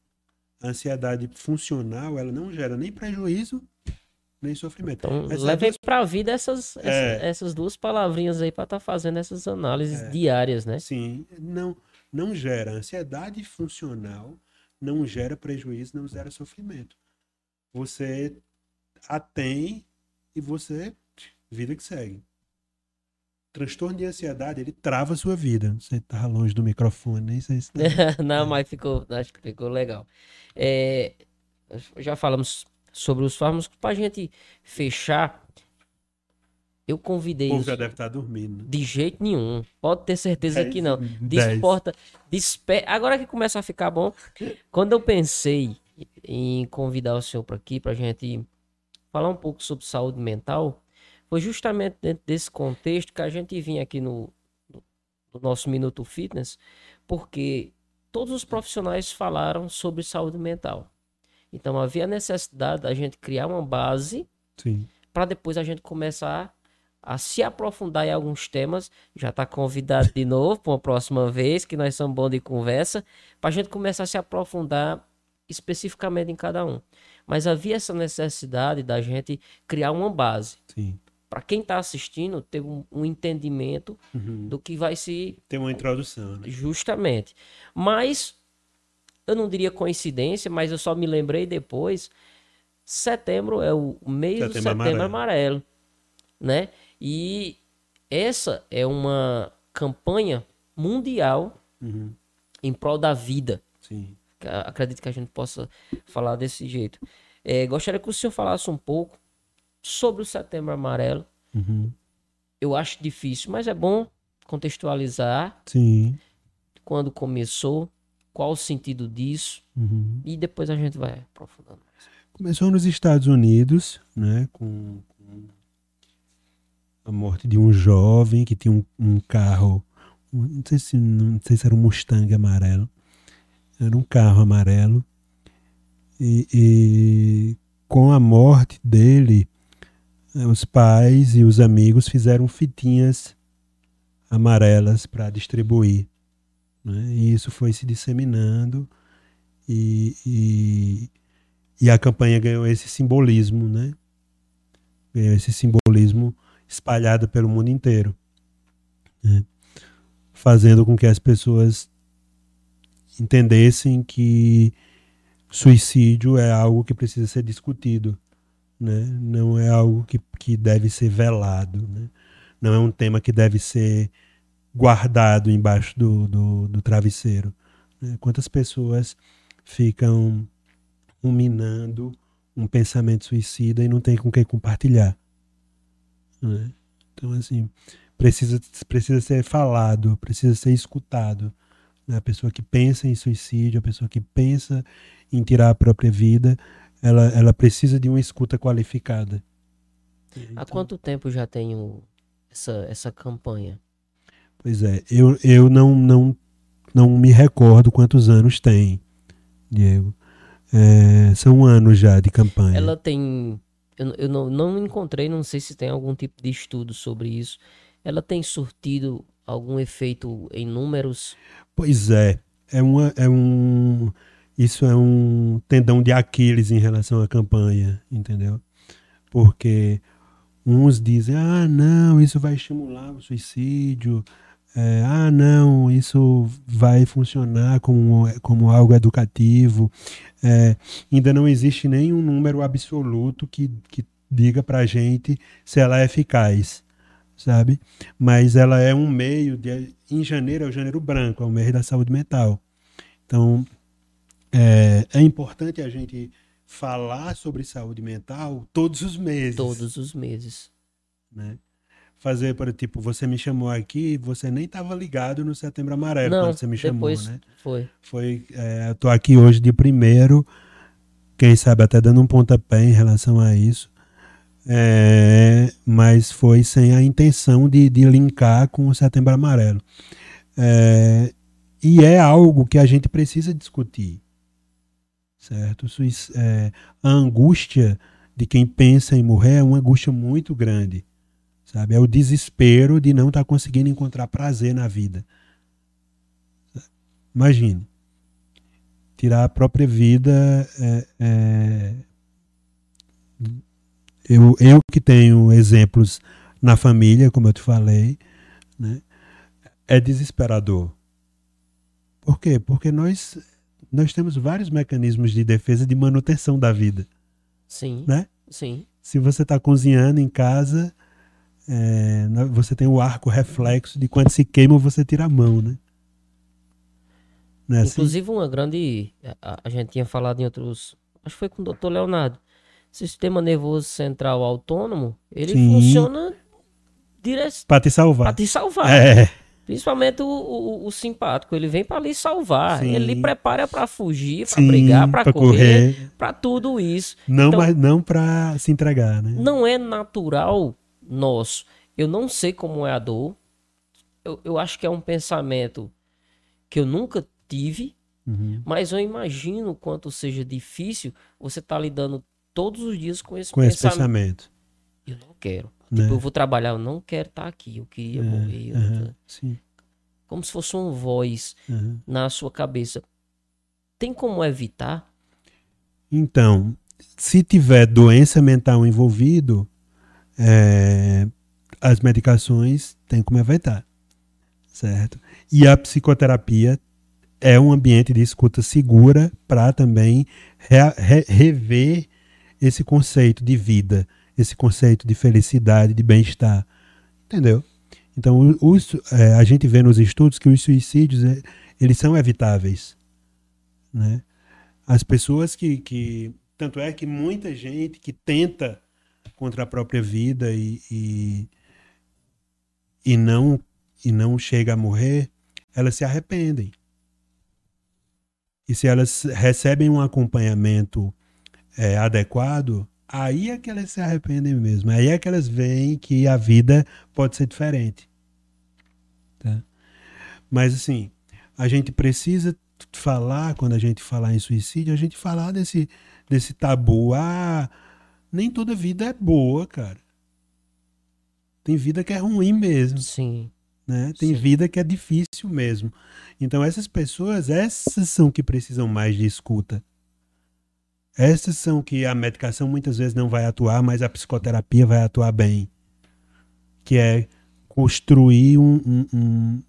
S2: A ansiedade funcional, ela não gera nem prejuízo, nem sofrimento.
S1: Então,
S2: Essas
S1: levem
S2: duas-
S1: pra vida essas, essa-
S2: É.
S1: essas duas palavrinhas aí pra estar fazendo essas análises
S2: É.
S1: diárias, né?
S2: Sim, não, não gera ansiedade funcional, não gera prejuízo, não gera sofrimento. Você a tem e você vida que segue. Transtorno de ansiedade, ele trava a sua vida. Você tá longe do microfone, nem sei se tá-
S1: Não, mas ficou, acho que ficou legal. É, já falamos sobre os fármacos. Pra gente fechar, eu
S2: o
S1: convidei
S2: povo
S1: os-
S2: já deve estar dormindo. né?
S1: de jeito nenhum. Pode ter certeza que não.
S2: Dez.
S1: Desporta, despe... Agora que começa a ficar bom, quando eu pensei em convidar o senhor para aqui pra gente falar um pouco sobre saúde mental, foi justamente dentro desse contexto que a gente vinha aqui no, no nosso Minuto Fitness, porque todos os profissionais falaram sobre saúde mental. Então havia necessidade da gente criar uma base para depois a gente começar a se aprofundar em alguns temas. Já está convidado de novo para uma próxima vez, que nós somos bons de conversa, para a gente começar a se aprofundar especificamente em cada um. Mas havia essa necessidade da gente criar uma base. Para quem está assistindo, ter um, um entendimento
S2: Uhum.
S1: do que vai se
S2: Tem uma introdução, né?
S1: Justamente. Mas eu não diria coincidência, mas eu só me lembrei depois. Setembro é o mês do
S2: Setembro
S1: setembro
S2: Amarelo.
S1: amarelo. né? E essa é uma campanha mundial
S2: Uhum.
S1: em prol da vida.
S2: Sim.
S1: Acredito que a gente possa falar desse jeito. É, gostaria que o senhor falasse um pouco sobre o setembro amarelo.
S2: Uhum.
S1: Eu acho difícil, mas é bom contextualizar
S2: Sim.
S1: quando começou, qual o sentido disso,
S2: Uhum.
S1: e depois a gente vai aprofundando.
S2: Começou nos Estados Unidos, né, com, com a morte de um jovem que tinha um, um carro, não sei, se, não sei se era um Mustang amarelo, era um carro amarelo, e, e com a morte dele, os pais e os amigos fizeram fitinhas amarelas para distribuir, né, e isso foi se disseminando, e- e e a campanha ganhou esse simbolismo, né? Ganhou esse simbolismo espalhado pelo mundo inteiro. né? Fazendo com que as pessoas entendessem que suicídio é algo que precisa ser discutido. Né? Não é algo que, que deve ser velado. Né? Não é um tema que deve ser guardado embaixo do, do, do travesseiro. né? Quantas pessoas ficam ruminando um pensamento suicida e não tem com quem compartilhar. Né? Então, assim, precisa, precisa ser falado, precisa ser escutado. né? A pessoa que pensa em suicídio, a pessoa que pensa em tirar a própria vida, ela, ela precisa de uma escuta qualificada.
S1: Há
S2: Então,
S1: quanto tempo já tem o- essa, essa campanha?
S2: Pois é, eu, eu não, não, não me recordo quantos anos tem, Diego. É, são anos já de campanha.
S1: Ela tem. Eu, eu não, não encontrei, não sei se tem algum tipo de estudo sobre isso. Ela tem surtido algum efeito em números?
S2: Pois é, é, uma, é um. Isso é um tendão de Aquiles em relação à campanha, entendeu? Porque uns dizem, ah, não, isso vai estimular o suicídio, é, ah, não, isso vai funcionar como, como algo educativo. É, ainda não existe nenhum número absoluto que, que diga pra gente se ela é eficaz, sabe? Mas ela é um meio de. Em janeiro é o janeiro branco, é o mês da saúde mental. Então, é, é importante a gente falar sobre saúde mental todos os meses.
S1: Todos os meses.
S2: Né? Fazer, por tipo, você me chamou aqui, você nem estava ligado no Setembro Amarelo
S1: não,
S2: quando você me chamou, né?
S1: foi.
S2: Foi, é, eu tô aqui hoje de primeiro, quem sabe até dando um pontapé em relação a isso, é, mas foi sem a intenção de, de linkar com o Setembro Amarelo. É, e é algo que a gente precisa discutir, certo? É, a angústia de quem pensa em morrer é uma angústia muito grande, sabe? É o desespero de não estar conseguindo encontrar prazer na vida. Imagine. Tirar a própria vida. é- é- Eu, eu que tenho exemplos na família, como eu te falei, né? é desesperador. Por quê? Porque nós, nós temos vários mecanismos de defesa de manutenção da vida.
S1: Sim.
S2: Né?
S1: Sim.
S2: Se você está cozinhando em casa, é, você tem o arco reflexo de quando se queima você tira a mão, né? É assim?
S1: Inclusive, uma grande. A, a gente tinha falado em outros. Acho que foi com o Dr. Leonardo. Sistema nervoso central autônomo, ele
S2: Sim.
S1: funciona direto
S2: Pra te salvar.
S1: para te salvar.
S2: É,
S1: Principalmente o, o, o simpático, ele vem para lhe salvar.
S2: Sim.
S1: Ele lhe prepara para fugir, para brigar, para
S2: pra
S1: correr, para tudo isso.
S2: Não,
S1: Então-
S2: mas não pra se entregar, né?
S1: Não é natural nosso. Eu não sei como é a dor. Eu, eu acho que é um pensamento que eu nunca tive,
S2: Uhum.
S1: Mas eu imagino o quanto seja difícil você estar lidando todos os dias com esse
S2: Com esse
S1: pensamento.
S2: pensamento.
S1: Eu não quero.
S2: Né?
S1: Tipo, eu vou trabalhar, eu não quero estar aqui, eu queria
S2: É,
S1: morrer. eu-
S2: aham, sim.
S1: Como se fosse uma voz
S2: aham.
S1: na sua cabeça. Tem como evitar?
S2: Então, se tiver doença mental envolvido, é, as medicações tem como evitar, certo? E a psicoterapia é um ambiente de escuta segura para também re- re- rever esse conceito de vida, esse conceito de felicidade, de bem-estar, entendeu? Então, os- é, a gente vê nos estudos que os suicídios é, eles são evitáveis, né? as pessoas que, que. Tanto é que muita gente que tenta contra a própria vida e, e, e não, e não chega a morrer, elas se arrependem. E se elas recebem um acompanhamento é, adequado, aí é que elas se arrependem mesmo. Aí é que elas veem que a vida pode ser diferente. Tá? Mas assim, a gente precisa falar, quando a gente falar em suicídio, a gente falar desse, desse tabu. Ah, nem toda vida é boa, cara. Tem vida que é ruim mesmo,
S1: Sim.
S2: né? Tem
S1: Sim.
S2: vida que é difícil mesmo. Então essas pessoas, essas são que precisam mais de escuta. Essas são que a medicação muitas vezes não vai atuar, mas a psicoterapia vai atuar bem. Que é construir um, um- um-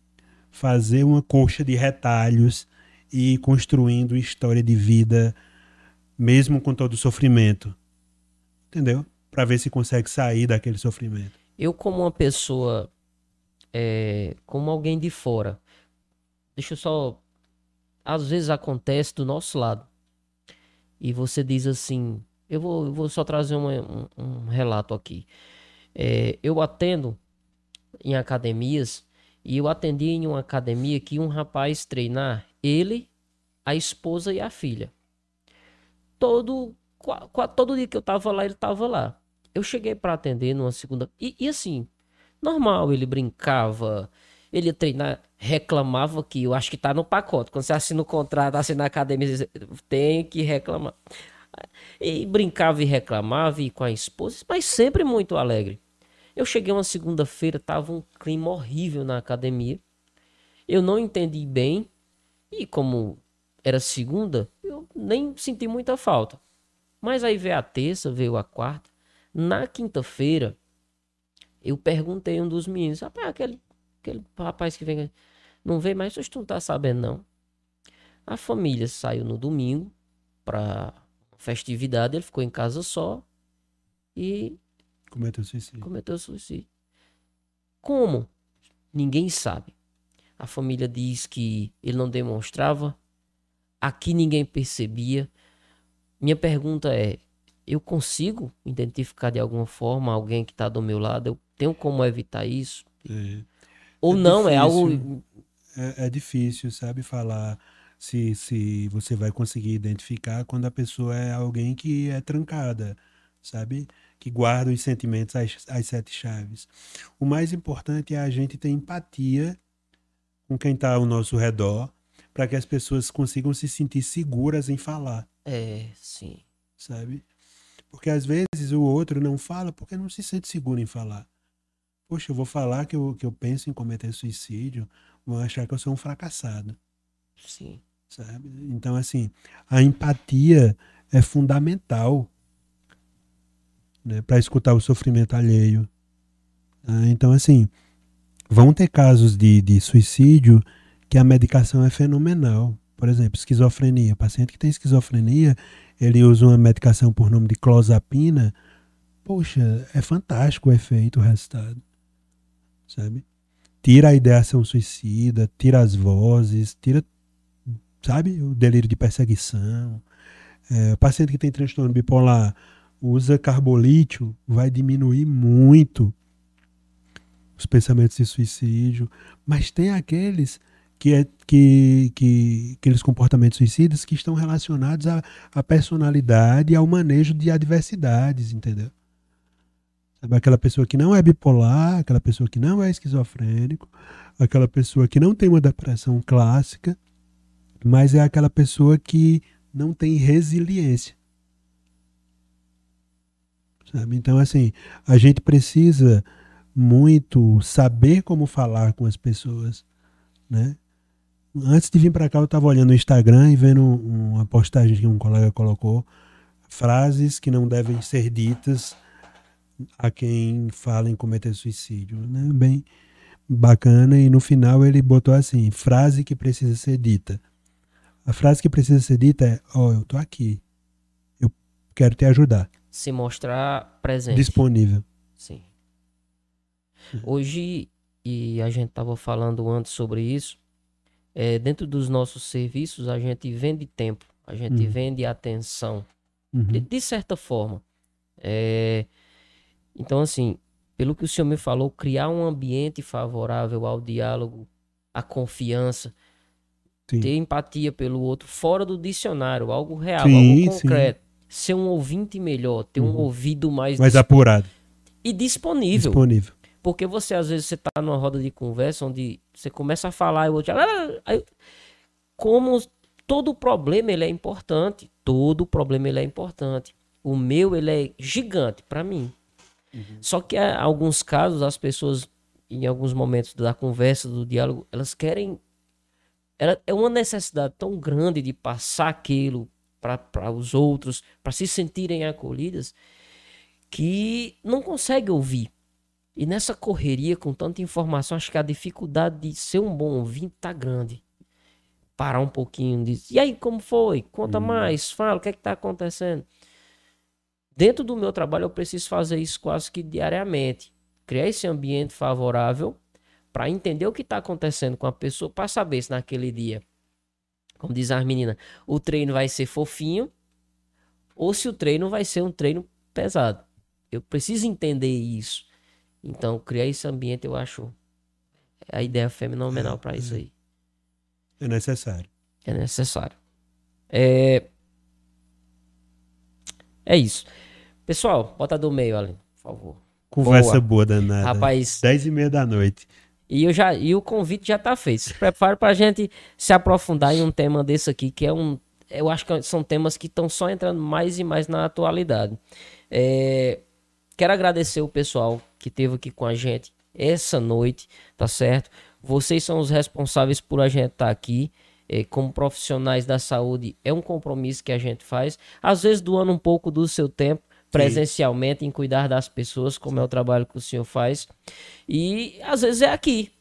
S2: fazer uma coxa de retalhos e ir construindo história de vida, mesmo com todo o sofrimento. Entendeu? Para ver se consegue sair daquele sofrimento.
S1: Eu, como uma pessoa, é, como alguém de fora, deixa eu só. Às vezes acontece do nosso lado. E você diz assim: eu vou, eu vou só trazer uma- um, um relato aqui. É, eu atendo em academias e eu atendi em uma academia que um rapaz treinar ele, a esposa e a filha. Todo, todo dia que eu tava lá, ele tava lá. Eu cheguei pra atender numa segunda. E, e assim, normal, ele brincava, ele ia treinar, reclamava que eu acho que tá no pacote. Quando você assina o contrato, assina a academia, tem que reclamar. E brincava e reclamava e com a esposa, mas sempre muito alegre. Eu cheguei uma segunda-feira, tava um clima horrível na academia. Eu não entendi bem e como era segunda, eu nem senti muita falta. Mas aí veio a terça, veio a quarta. Na quinta-feira, eu perguntei a um dos meninos, rapaz, aquele, aquele rapaz que vem, não vem mais, vocês não tá sabendo não. A família saiu no domingo pra festividade, ele ficou em casa só e
S2: Cometeu suicídio.
S1: cometeu suicídio. Como? Ninguém sabe. A família diz que ele não demonstrava. Aqui ninguém percebia. Minha pergunta é: eu consigo identificar de alguma forma alguém que está do meu lado? Eu tenho como evitar isso?
S2: É.
S1: Ou
S2: É
S1: não? É algo.
S2: difícil. é, é difícil, sabe, falar se, se você vai conseguir identificar quando a pessoa é alguém que é trancada, sabe? Que guarda os sentimentos às, às sete chaves. O mais importante é a gente ter empatia com quem está ao nosso redor, para que as pessoas consigam se sentir seguras em falar,
S1: É, sim.
S2: sabe? Porque às vezes o outro não fala porque não se sente seguro em falar. Poxa, eu vou falar que eu, que eu penso em cometer suicídio, vão achar que eu sou um fracassado,
S1: Sim.
S2: sabe? Então, assim, a empatia é fundamental né, para escutar o sofrimento alheio. Ah, então, assim, vão ter casos de, de suicídio que a medicação é fenomenal. Por exemplo, esquizofrenia. O paciente que tem esquizofrenia, ele usa uma medicação por nome de clozapina. Poxa, é fantástico o efeito, o resultado. Sabe? Tira a ideação suicida, tira as vozes, tira, sabe, o delírio de perseguição. É, o paciente que tem transtorno bipolar usa carbolítio, vai diminuir muito os pensamentos de suicídio. Mas tem aqueles que, é, que, que aqueles comportamentos suicidas que estão relacionados à, à personalidade e ao manejo de adversidades, entendeu? Sabe, aquela pessoa que não é bipolar, aquela pessoa que não é esquizofrênico, aquela pessoa que não tem uma depressão clássica, mas é aquela pessoa que não tem resiliência. Sabe? Então, assim, a gente precisa muito saber como falar com as pessoas, né? Antes de vir para cá, eu estava olhando o Instagram e vendo uma postagem que um colega colocou, frases que não devem ser ditas a quem fala em cometer suicídio, né? Bem bacana e no final ele botou assim, frase que precisa ser dita. A frase que precisa ser dita é: "Ó, oh, eu tô aqui. Eu quero te ajudar."
S1: Se mostrar presente.
S2: Disponível.
S1: Sim. Hoje, e a gente estava falando antes sobre isso, é, dentro dos nossos serviços a gente vende tempo, a gente
S2: Uhum.
S1: vende atenção,
S2: Uhum.
S1: de, de certa forma. É, então, assim, pelo que o senhor me falou, criar um ambiente favorável ao diálogo, à confiança,
S2: Sim.
S1: ter empatia pelo outro, fora do dicionário, algo real,
S2: Sim,
S1: algo
S2: sim.
S1: concreto. Ser um ouvinte melhor, ter um
S2: Uhum.
S1: ouvido mais
S2: Mais apurado,
S1: e disponível.
S2: disponível.
S1: Porque você, às vezes, você tá numa roda de conversa onde você começa a falar e o outro... "Ah", Aí, como todo problema, ele é importante. Todo problema, ele é importante. O meu, ele é gigante para mim. Só que, em alguns casos, as pessoas, em alguns momentos da conversa, do diálogo, elas querem... Ela, é uma necessidade tão grande de passar aquilo para os outros, para se sentirem acolhidas, que não consegue ouvir. E nessa correria com tanta informação, acho que a dificuldade de ser um bom ouvinte tá grande. Parar um pouquinho de. E aí, como foi? Conta mais, fala, o que é que tá acontecendo? Dentro do meu trabalho, eu preciso fazer isso quase que diariamente. Criar esse ambiente favorável para entender o que está acontecendo com a pessoa, para saber se naquele dia, como diz as meninas, o treino vai ser fofinho ou se o treino vai ser um treino pesado. Eu preciso entender isso. Então, criar esse ambiente, eu acho a ideia fenomenal para isso aí.
S2: É necessário.
S1: É necessário. É... é isso. Pessoal, bota do meio, Alan, por favor.
S2: Conversa
S1: Boa.
S2: boa, danada.
S1: Rapaz,
S2: Dez e meia da noite.
S1: e, eu já, e o convite já tá feito. Se prepare pra gente se aprofundar em um tema desse aqui, que é um. Eu acho que são temas que estão só entrando mais e mais na atualidade. É, quero agradecer o pessoal que esteve aqui com a gente essa noite, tá certo? Vocês são os responsáveis por a gente estar aqui. É, como profissionais da saúde, é um compromisso que a gente faz. Às vezes doando um pouco do seu tempo presencialmente em cuidar das pessoas, como é o trabalho que o senhor faz. E às vezes é aqui.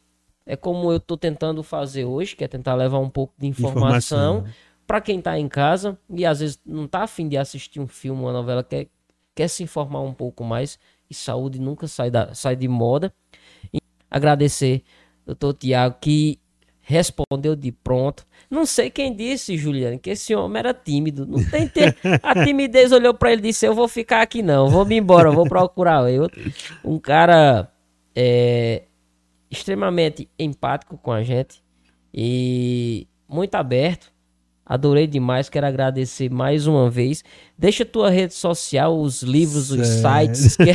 S1: É como eu estou tentando fazer hoje, que é tentar levar um pouco de informação,
S2: Informação.
S1: para quem está em casa e às vezes não está afim de assistir um filme, uma novela, quer, quer se informar um pouco mais. E saúde nunca sai, da, sai de moda. E agradecer, doutor Tiago, que respondeu de pronto. Não sei quem disse, Juliano, que esse homem era tímido. Não tem te... A timidez olhou para ele e disse: Eu vou ficar aqui não, vou me embora, vou procurar eu. Um cara é, extremamente empático com a gente e muito aberto. Adorei demais, quero agradecer mais uma vez. Deixa tua rede social, os livros, os
S2: Certo.
S1: sites. que-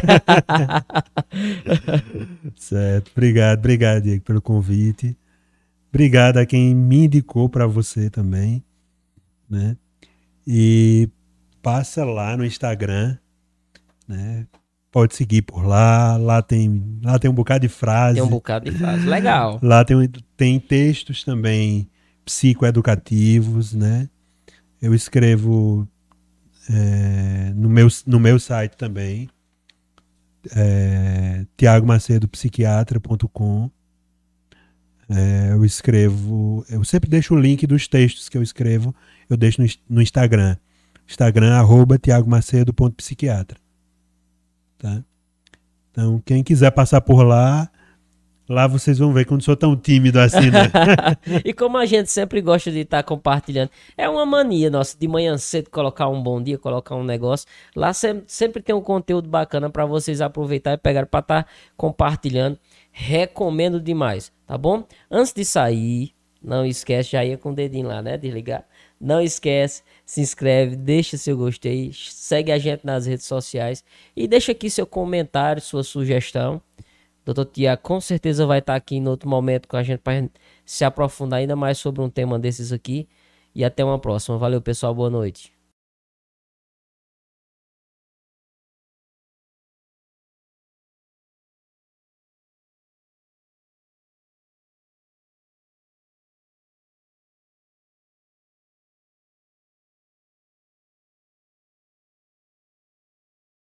S2: Certo. Obrigado, obrigado, Diego, pelo convite. Obrigado a quem me indicou para você também, né? E passa lá no Instagram, né? Pode seguir por lá, lá tem, lá tem um bocado de frase.
S1: Tem um bocado de frase. Legal.
S2: Lá tem, tem textos também psicoeducativos, né? Eu escrevo é, no, meu, no meu site também, é, tiagomacedopsiquiatra.com. É, eu escrevo, eu sempre deixo o link dos textos que eu escrevo, eu deixo no, no Instagram. Instagram, arroba tiagomacedo.psiquiatra. Tá? Então, quem quiser passar por lá, lá vocês vão ver que eu não sou tão tímido assim, né?
S1: e como a gente sempre gosta de estar compartilhando, é uma mania nossa de manhã cedo colocar um bom dia, colocar um negócio. Lá sem- sempre tem um conteúdo bacana para vocês aproveitar e pegar para estar compartilhando. Recomendo demais, tá bom? Antes de sair, não esquece, já ia com o dedinho lá, né? Desligar. Não esquece, se inscreve, deixa seu gostei, segue a gente nas redes sociais e deixa aqui seu comentário, sua sugestão. Doutor Tiago com certeza vai estar aqui em outro momento com a gente para se aprofundar ainda mais sobre um tema desses aqui. e até uma próxima. Valeu, pessoal. Boa noite.